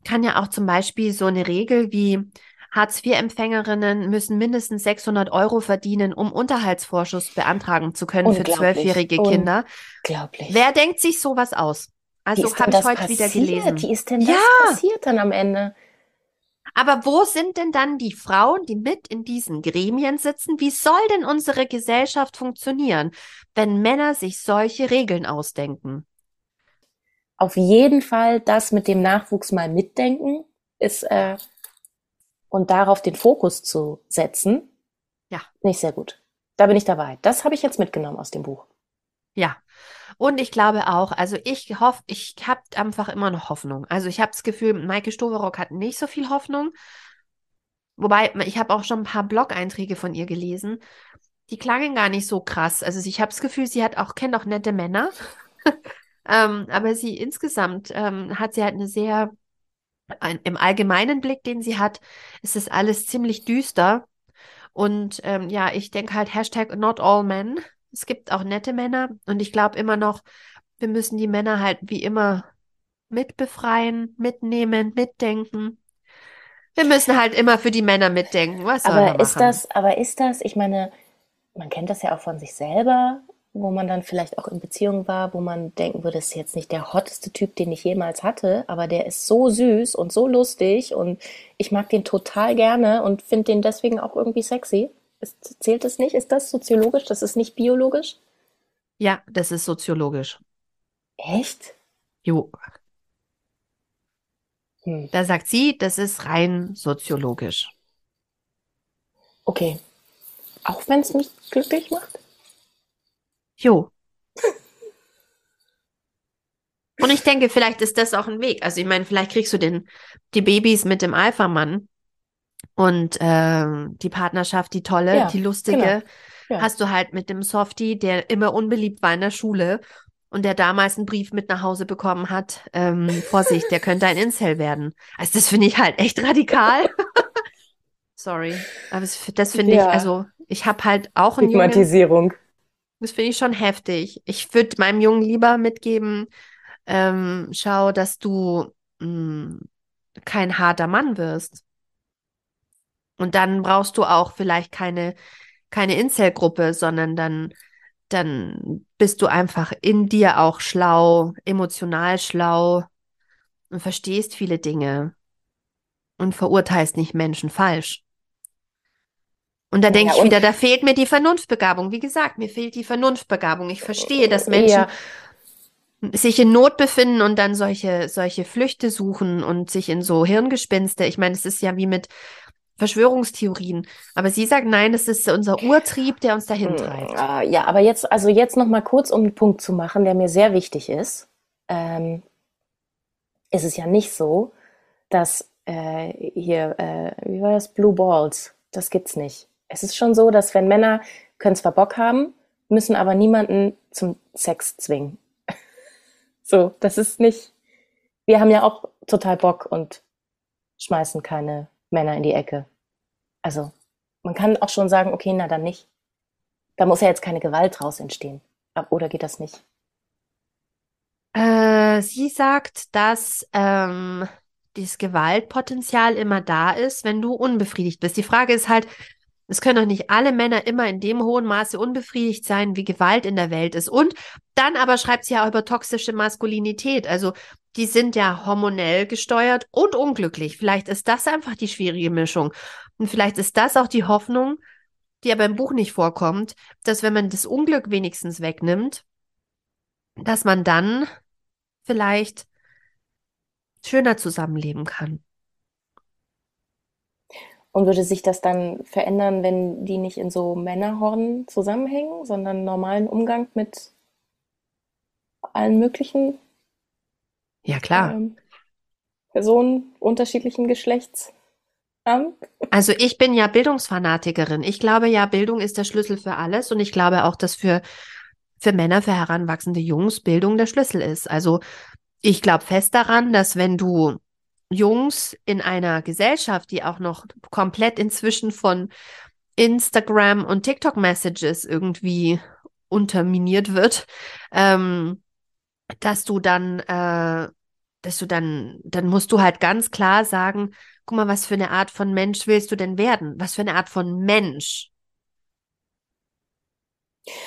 kann ja auch zum Beispiel so eine Regel wie Hartz-IV-Empfängerinnen müssen mindestens 600 Euro verdienen, um Unterhaltsvorschuss beantragen zu können für zwölfjährige Kinder. Unglaublich. Wer denkt sich sowas aus? Also habe ich heute wieder passiert? gelesen. Wie ist denn das Ja. passiert dann am Ende? Aber wo sind denn dann die Frauen, die mit in diesen Gremien sitzen? Wie soll denn unsere Gesellschaft funktionieren, wenn Männer sich solche Regeln ausdenken? Auf jeden Fall das mit dem Nachwuchs mal mitdenken ist äh, und darauf den Fokus zu setzen, Ja. nicht sehr gut. Da bin ich dabei. Das habe ich jetzt mitgenommen aus dem Buch. Ja. Und ich glaube auch, also ich hoffe, ich habe einfach immer noch Hoffnung. Also ich habe das Gefühl, Maike Stoverock hat nicht so viel Hoffnung. Wobei, ich habe auch schon ein paar Blog-Einträge von ihr gelesen. Die klangen gar nicht so krass. Also ich habe das Gefühl, sie hat auch, kennt auch nette Männer. ähm, aber sie insgesamt ähm, hat sie halt eine sehr, ein, im allgemeinen Blick, den sie hat, ist es alles ziemlich düster. Und ähm, ja, ich denke halt Hashtag not all men. Es gibt auch nette Männer und ich glaube immer noch, wir müssen die Männer halt wie immer mitbefreien, mitnehmen, mitdenken. Wir müssen halt immer für die Männer mitdenken. Was soll Aber ist machen? das, aber ist das, ich meine, man kennt das ja auch von sich selber, wo man dann vielleicht auch in Beziehung war, wo man denken würde, das ist jetzt nicht der hotteste Typ, den ich jemals hatte, aber der ist so süß und so lustig und ich mag den total gerne und finde den deswegen auch irgendwie sexy. Ist, zählt das nicht? Ist das soziologisch? Das ist nicht biologisch? Ja, das ist soziologisch. Echt? Jo, Hm. da sagt sie, das ist rein soziologisch. Okay. Auch wenn es mich glücklich macht? Jo. Und ich denke, vielleicht ist das auch ein Weg. Also ich meine, vielleicht kriegst du den, die Babys mit dem Alpha-Mann und ähm, die Partnerschaft, die tolle, Ja, die lustige, genau. Ja. hast du halt mit dem Softie, der immer unbeliebt war in der Schule und der damals einen Brief mit nach Hause bekommen hat. Ähm, Vorsicht, der könnte ein Incel werden. Also das finde ich halt echt radikal. Sorry, aber das finde ich, Ja. also ich habe halt auch Jungen. Stigmatisierung. Das finde ich schon heftig. Ich würde meinem Jungen lieber mitgeben, ähm, schau, dass du mh, kein harter Mann wirst. Und dann brauchst du auch vielleicht keine, keine Incel-Gruppe, sondern dann, dann bist du einfach in dir auch schlau, emotional schlau und verstehst viele Dinge und verurteilst nicht Menschen falsch. Und da denke Ja, ich wieder, da fehlt mir die Vernunftbegabung. Wie gesagt, mir fehlt die Vernunftbegabung. Ich verstehe, dass Menschen Ja. sich in Not befinden und dann solche, solche Flüchte suchen und sich in so Hirngespinste. Ich meine, es ist ja wie mit Verschwörungstheorien. Aber sie sagt, nein, das ist unser Urtrieb, der uns dahin treibt. Ah, Ja, aber jetzt, also jetzt noch mal kurz, um einen Punkt zu machen, der mir sehr wichtig ist. Ähm, ist es ja nicht so, dass äh, hier, äh, wie war das, Blue Balls, das gibt's nicht. Es ist schon so, dass wenn Männer können zwar Bock haben, müssen aber niemanden zum Sex zwingen. So, das ist nicht. Wir haben ja auch total Bock und schmeißen keine Männer in die Ecke. Also, man kann auch schon sagen, okay, na dann nicht. Da muss ja jetzt keine Gewalt draus entstehen. Oder geht das nicht? Äh, sie sagt, dass ähm, dieses Gewaltpotenzial immer da ist, wenn du unbefriedigt bist. Die Frage ist halt, es können doch nicht alle Männer immer in dem hohen Maße unbefriedigt sein, wie Gewalt in der Welt ist. Und dann aber schreibt sie ja auch über toxische Maskulinität. Also die sind ja hormonell gesteuert und unglücklich. Vielleicht ist das einfach die schwierige Mischung. Und vielleicht ist das auch die Hoffnung, die aber im Buch nicht vorkommt, dass wenn man das Unglück wenigstens wegnimmt, dass man dann vielleicht schöner zusammenleben kann. Und würde sich das dann verändern, wenn die nicht in so Männerhorden zusammenhängen, sondern normalen Umgang mit allen möglichen Ja, klar. ähm, Personen unterschiedlichen Geschlechts haben? Also ich bin ja Bildungsfanatikerin. Ich glaube ja, Bildung ist der Schlüssel für alles und ich glaube auch, dass für, für Männer, für heranwachsende Jungs Bildung der Schlüssel ist. Also ich glaube fest daran, dass wenn du Jungs in einer Gesellschaft, die auch noch komplett inzwischen von Instagram und TikTok-Messages irgendwie unterminiert wird, ähm, dass du dann, äh, dass du dann, dann musst du halt ganz klar sagen, guck mal, was für eine Art von Mensch willst du denn werden? Was für eine Art von Mensch?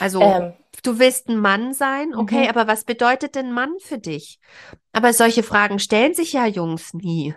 Also, ähm, du willst ein Mann sein, okay, mhm. aber was bedeutet denn Mann für dich? Aber solche Fragen stellen sich ja Jungs nie.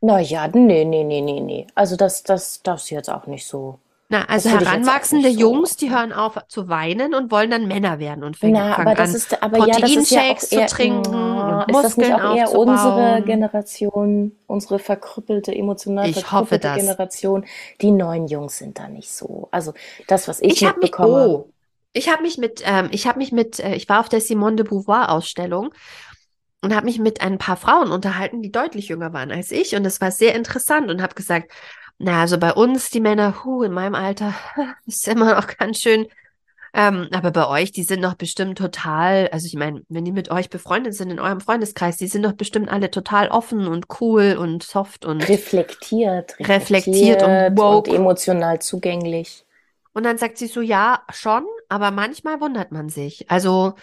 Naja, nee, nee, nee, nee, nee. Also das, das, das ist jetzt auch nicht so. Na, also heranwachsende so. Jungs, die hören auf zu weinen und wollen dann Männer werden und fängen, Na, aber das an, ist, aber Proteinshakes ja, das zu trinken na, und Muskeln ist das nicht auch eher unsere Generation, unsere verkrüppelte, emotional ich verkrüppelte Generation? Die neuen Jungs sind da nicht so. Also das, was ich, ich mitbekomme. Mich, oh, ich habe mich mit, ähm, ich habe mich mit, äh, ich war auf der Simone de Beauvoir Ausstellung und habe mich mit ein paar Frauen unterhalten, die deutlich jünger waren als ich und es war sehr interessant und habe gesagt, na, also bei uns, die Männer, hu, in meinem Alter, ist immer noch ganz schön. Ähm, aber bei euch, die sind doch bestimmt total, also ich meine, wenn die mit euch befreundet sind in eurem Freundeskreis, die sind doch bestimmt alle total offen und cool und soft und reflektiert, reflektiert, reflektiert und woke und emotional zugänglich. Und dann sagt sie so, ja, schon, aber manchmal wundert man sich. Also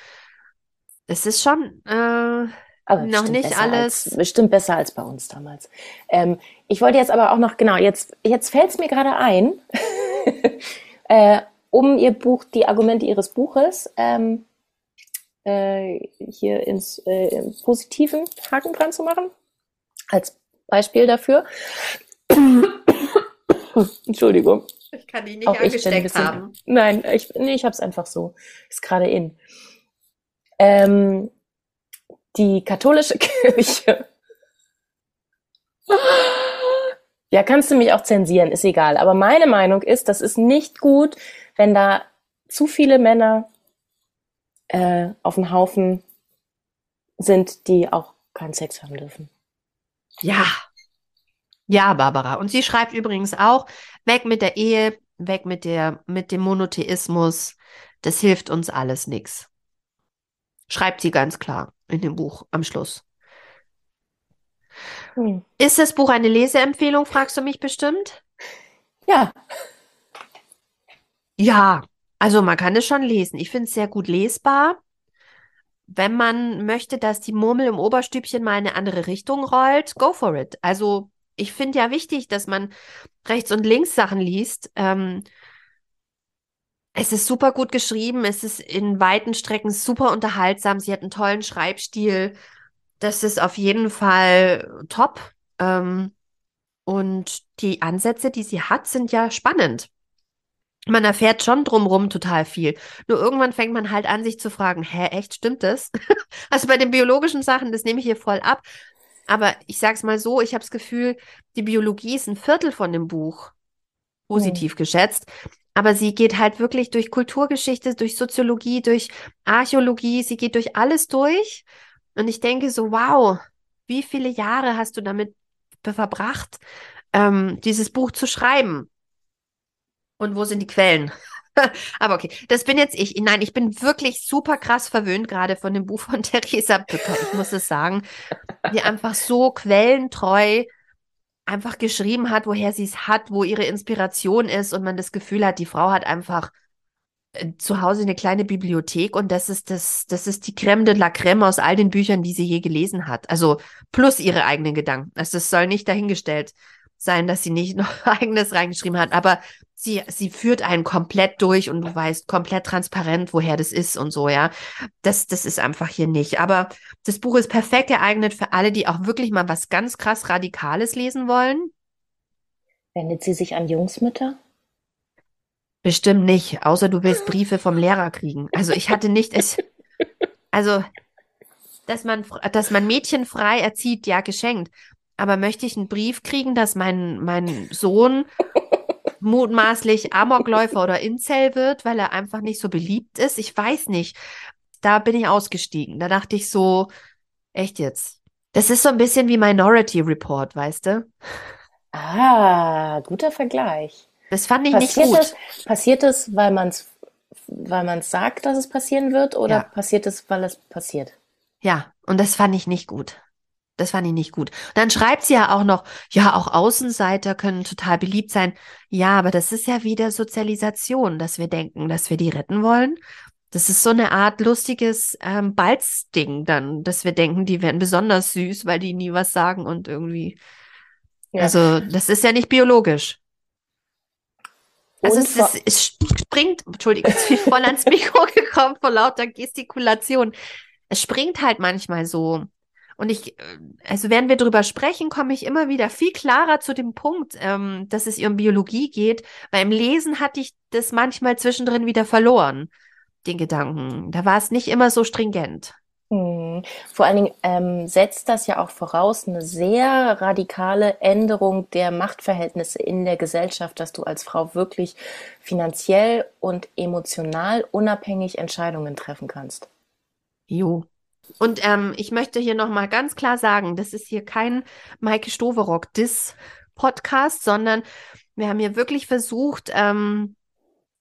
es ist schon, äh, aber noch nicht alles. Als, bestimmt besser als bei uns damals. Ähm, ich wollte jetzt aber auch noch, genau, jetzt, jetzt fällt es mir gerade ein, äh, um Ihr Buch, die Argumente Ihres Buches, ähm, äh, hier ins äh, positiven Haken dran zu machen. Als Beispiel dafür. Entschuldigung. Ich kann die nicht auch angesteckt bisschen, haben. Nein, ich, nee, ich habe es einfach so. Ist gerade in. Ähm, die katholische Kirche. Ja, kannst du mich auch zensieren, ist egal. Aber meine Meinung ist, das ist nicht gut, wenn da zu viele Männer äh, auf dem Haufen sind, die auch keinen Sex haben dürfen. Ja. Ja, Barbara. Und sie schreibt übrigens auch, weg mit der Ehe, weg mit der, mit dem Monotheismus. Das hilft uns alles nichts. Schreibt sie ganz klar in dem Buch am Schluss. Hm. Ist das Buch eine Leseempfehlung, fragst du mich bestimmt? Ja. Ja, also man kann es schon lesen. Ich finde es sehr gut lesbar. Wenn man möchte, dass die Murmel im Oberstübchen mal in eine andere Richtung rollt, go for it. Also ich finde ja wichtig, dass man rechts und links Sachen liest. Ähm, es ist super gut geschrieben, es ist in weiten Strecken super unterhaltsam, sie hat einen tollen Schreibstil. Das ist auf jeden Fall top. Ähm, und die Ansätze, die sie hat, sind ja spannend. Man erfährt schon drumrum total viel. Nur irgendwann fängt man halt an, sich zu fragen, hä, echt, stimmt das? also bei den biologischen Sachen, das nehme ich hier voll ab. Aber ich sag's mal so, ich habe das Gefühl, die Biologie ist ein Viertel von dem Buch positiv hm. geschätzt. Aber sie geht halt wirklich durch Kulturgeschichte, durch Soziologie, durch Archäologie, sie geht durch alles durch. Und ich denke so, wow, wie viele Jahre hast du damit verbracht, ähm, dieses Buch zu schreiben? Und wo sind die Quellen? Aber okay, das bin jetzt ich. Nein, ich bin wirklich super krass verwöhnt gerade von dem Buch von Theresa Bücker. Ich muss es sagen, die einfach so quellentreu einfach geschrieben hat, woher sie es hat, wo ihre Inspiration ist und man das Gefühl hat, die Frau hat einfach äh, zu Hause eine kleine Bibliothek und das ist das, das ist die Creme de la Creme aus all den Büchern, die sie je gelesen hat. Also plus ihre eigenen Gedanken. Also es soll nicht dahingestellt sein, dass sie nicht noch eigenes reingeschrieben hat, aber sie, sie führt einen komplett durch und du weißt komplett transparent, woher das ist und so, ja. Das, das ist einfach hier nicht. Aber das Buch ist perfekt geeignet für alle, die auch wirklich mal was ganz krass Radikales lesen wollen. Wendet sie sich an Jungsmütter? Bestimmt nicht, außer du willst Briefe vom Lehrer kriegen. Also ich hatte nicht es, also, dass man, dass man Mädchen frei erzieht, ja, geschenkt. Aber möchte ich einen Brief kriegen, dass mein, mein Sohn mutmaßlich Amokläufer oder Incel wird, weil er einfach nicht so beliebt ist? Ich weiß nicht. Da bin ich ausgestiegen. Da dachte ich so, echt jetzt. Das ist so ein bisschen wie Minority Report, weißt du? Ah, guter Vergleich. Das fand ich Passiert nicht gut. es, passiert es, weil man es weil man's sagt, dass es passieren wird, oder Ja. passiert es, weil es passiert? Ja, und das fand ich nicht gut. Das fand ich nicht gut. Und dann schreibt sie ja auch noch, ja, auch Außenseiter können total beliebt sein. Ja, aber das ist ja wieder Sozialisation, dass wir denken, dass wir die retten wollen. Das ist so eine Art lustiges ähm, Balzding dann, dass wir denken, die werden besonders süß, weil die nie was sagen und irgendwie. Ja. Also, das ist ja nicht biologisch. Also es, ist, es springt, Entschuldigung, jetzt bin ich voll ans Mikro gekommen vor lauter Gestikulation. Es springt halt manchmal so. Und ich, äh, also während wir drüber sprechen, komme ich immer wieder viel klarer zu dem Punkt, ähm, dass es um Biologie geht, weil im Lesen hatte ich das manchmal zwischendrin wieder verloren, den Gedanken. Da war es nicht immer so stringent. Hm. Vor allen Dingen ähm, setzt das ja auch voraus eine sehr radikale Änderung der Machtverhältnisse in der Gesellschaft, dass du als Frau wirklich finanziell und emotional unabhängig Entscheidungen treffen kannst. Jo. Und ähm, ich möchte hier nochmal ganz klar sagen, das ist hier kein Maike Stoverock-Diss-Podcast, sondern wir haben hier wirklich versucht, ähm,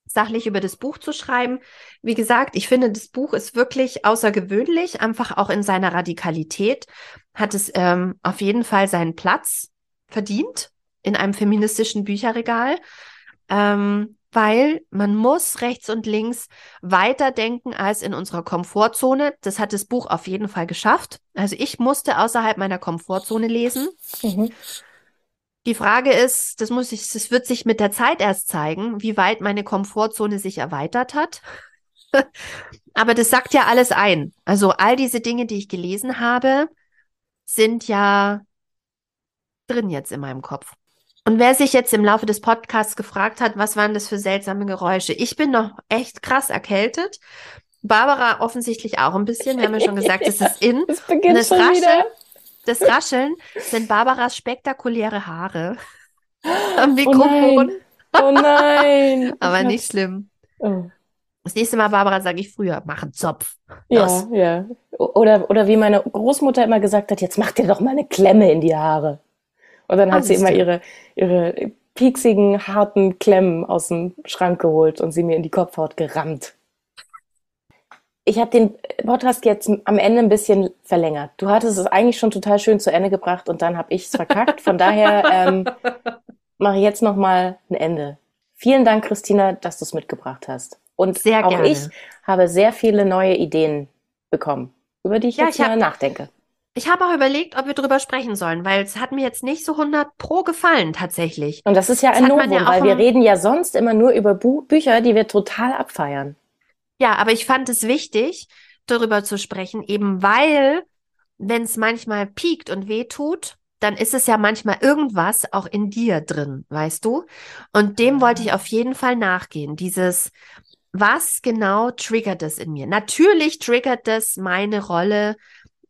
sachlich über das Buch zu schreiben. Wie gesagt, ich finde, das Buch ist wirklich außergewöhnlich, einfach auch in seiner Radikalität, hat es ähm, auf jeden Fall seinen Platz verdient in einem feministischen Bücherregal, ähm, weil man muss rechts und links weiterdenken als in unserer Komfortzone. Das hat das Buch auf jeden Fall geschafft. Also ich musste außerhalb meiner Komfortzone lesen. Mhm. Die Frage ist, das muss ich, das wird sich mit der Zeit erst zeigen, wie weit meine Komfortzone sich erweitert hat. Aber das sagt ja alles ein. Also all diese Dinge, die ich gelesen habe, sind ja drin jetzt in meinem Kopf. Und wer sich jetzt im Laufe des Podcasts gefragt hat, was waren das für seltsame Geräusche? Ich bin noch echt krass erkältet. Barbara offensichtlich auch ein bisschen. Wir haben ja schon gesagt, es ist in. Es beginnt das schon Rascheln, wieder. das Rascheln sind Barbaras spektakuläre Haare am Oh Mikrofon. nein. Oh nein. Aber Ich nicht schlimm. Oh. Das nächste Mal, Barbara, sage ich früher, mach einen Zopf. Ja, Los. ja. Oder, oder wie meine Großmutter immer gesagt hat, jetzt mach dir doch mal eine Klemme in die Haare. Und dann hat Ah, sie immer ihre, ihre pieksigen, harten Klemmen aus dem Schrank geholt und sie mir in die Kopfhaut gerammt. Ich habe den Podcast jetzt am Ende ein bisschen verlängert. Du hattest es eigentlich schon total schön zu Ende gebracht und dann habe ich es verkackt. Von daher ähm, mache ich jetzt noch mal ein Ende. Vielen Dank, Christina, dass du es mitgebracht hast. Und Sehr auch gerne. ich habe sehr viele neue Ideen bekommen, über die ich Ja, jetzt ich mal nachdenke. Ich habe auch überlegt, ob wir drüber sprechen sollen, weil es hat mir jetzt nicht so 100 pro gefallen, tatsächlich. Und das ist ja Das ein Novum, ja weil wir reden ja sonst immer nur über Bu Bücher, die wir total abfeiern. Ja, aber ich fand es wichtig, darüber zu sprechen, eben weil, wenn es manchmal piekt und weh tut, dann ist es ja manchmal irgendwas auch in dir drin, weißt du? Und dem wollte ich auf jeden Fall nachgehen. Dieses, was genau triggert es in mir? Natürlich triggert das meine Rolle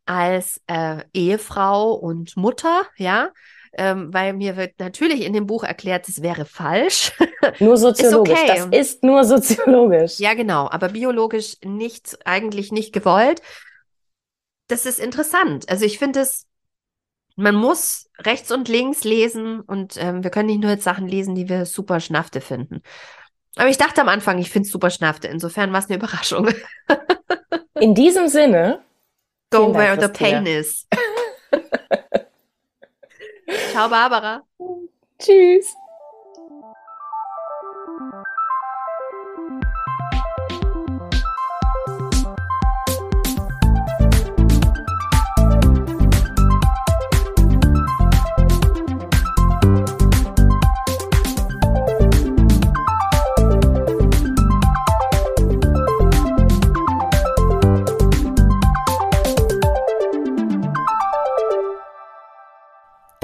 als äh, Ehefrau und Mutter, ja, ähm, weil mir wird natürlich in dem Buch erklärt, es wäre falsch. Nur soziologisch. okay. Das ist nur soziologisch. Ja, genau, aber biologisch nicht, eigentlich nicht gewollt. Das ist interessant. Also ich finde es, man muss rechts und links lesen und ähm, wir können nicht nur jetzt Sachen lesen, die wir super schnafte finden. Aber ich dachte am Anfang, ich finde es super schnafte. Insofern war es eine Überraschung. In diesem Sinne, Go Dank, where the pain is. Ciao, Barbara. tschüss.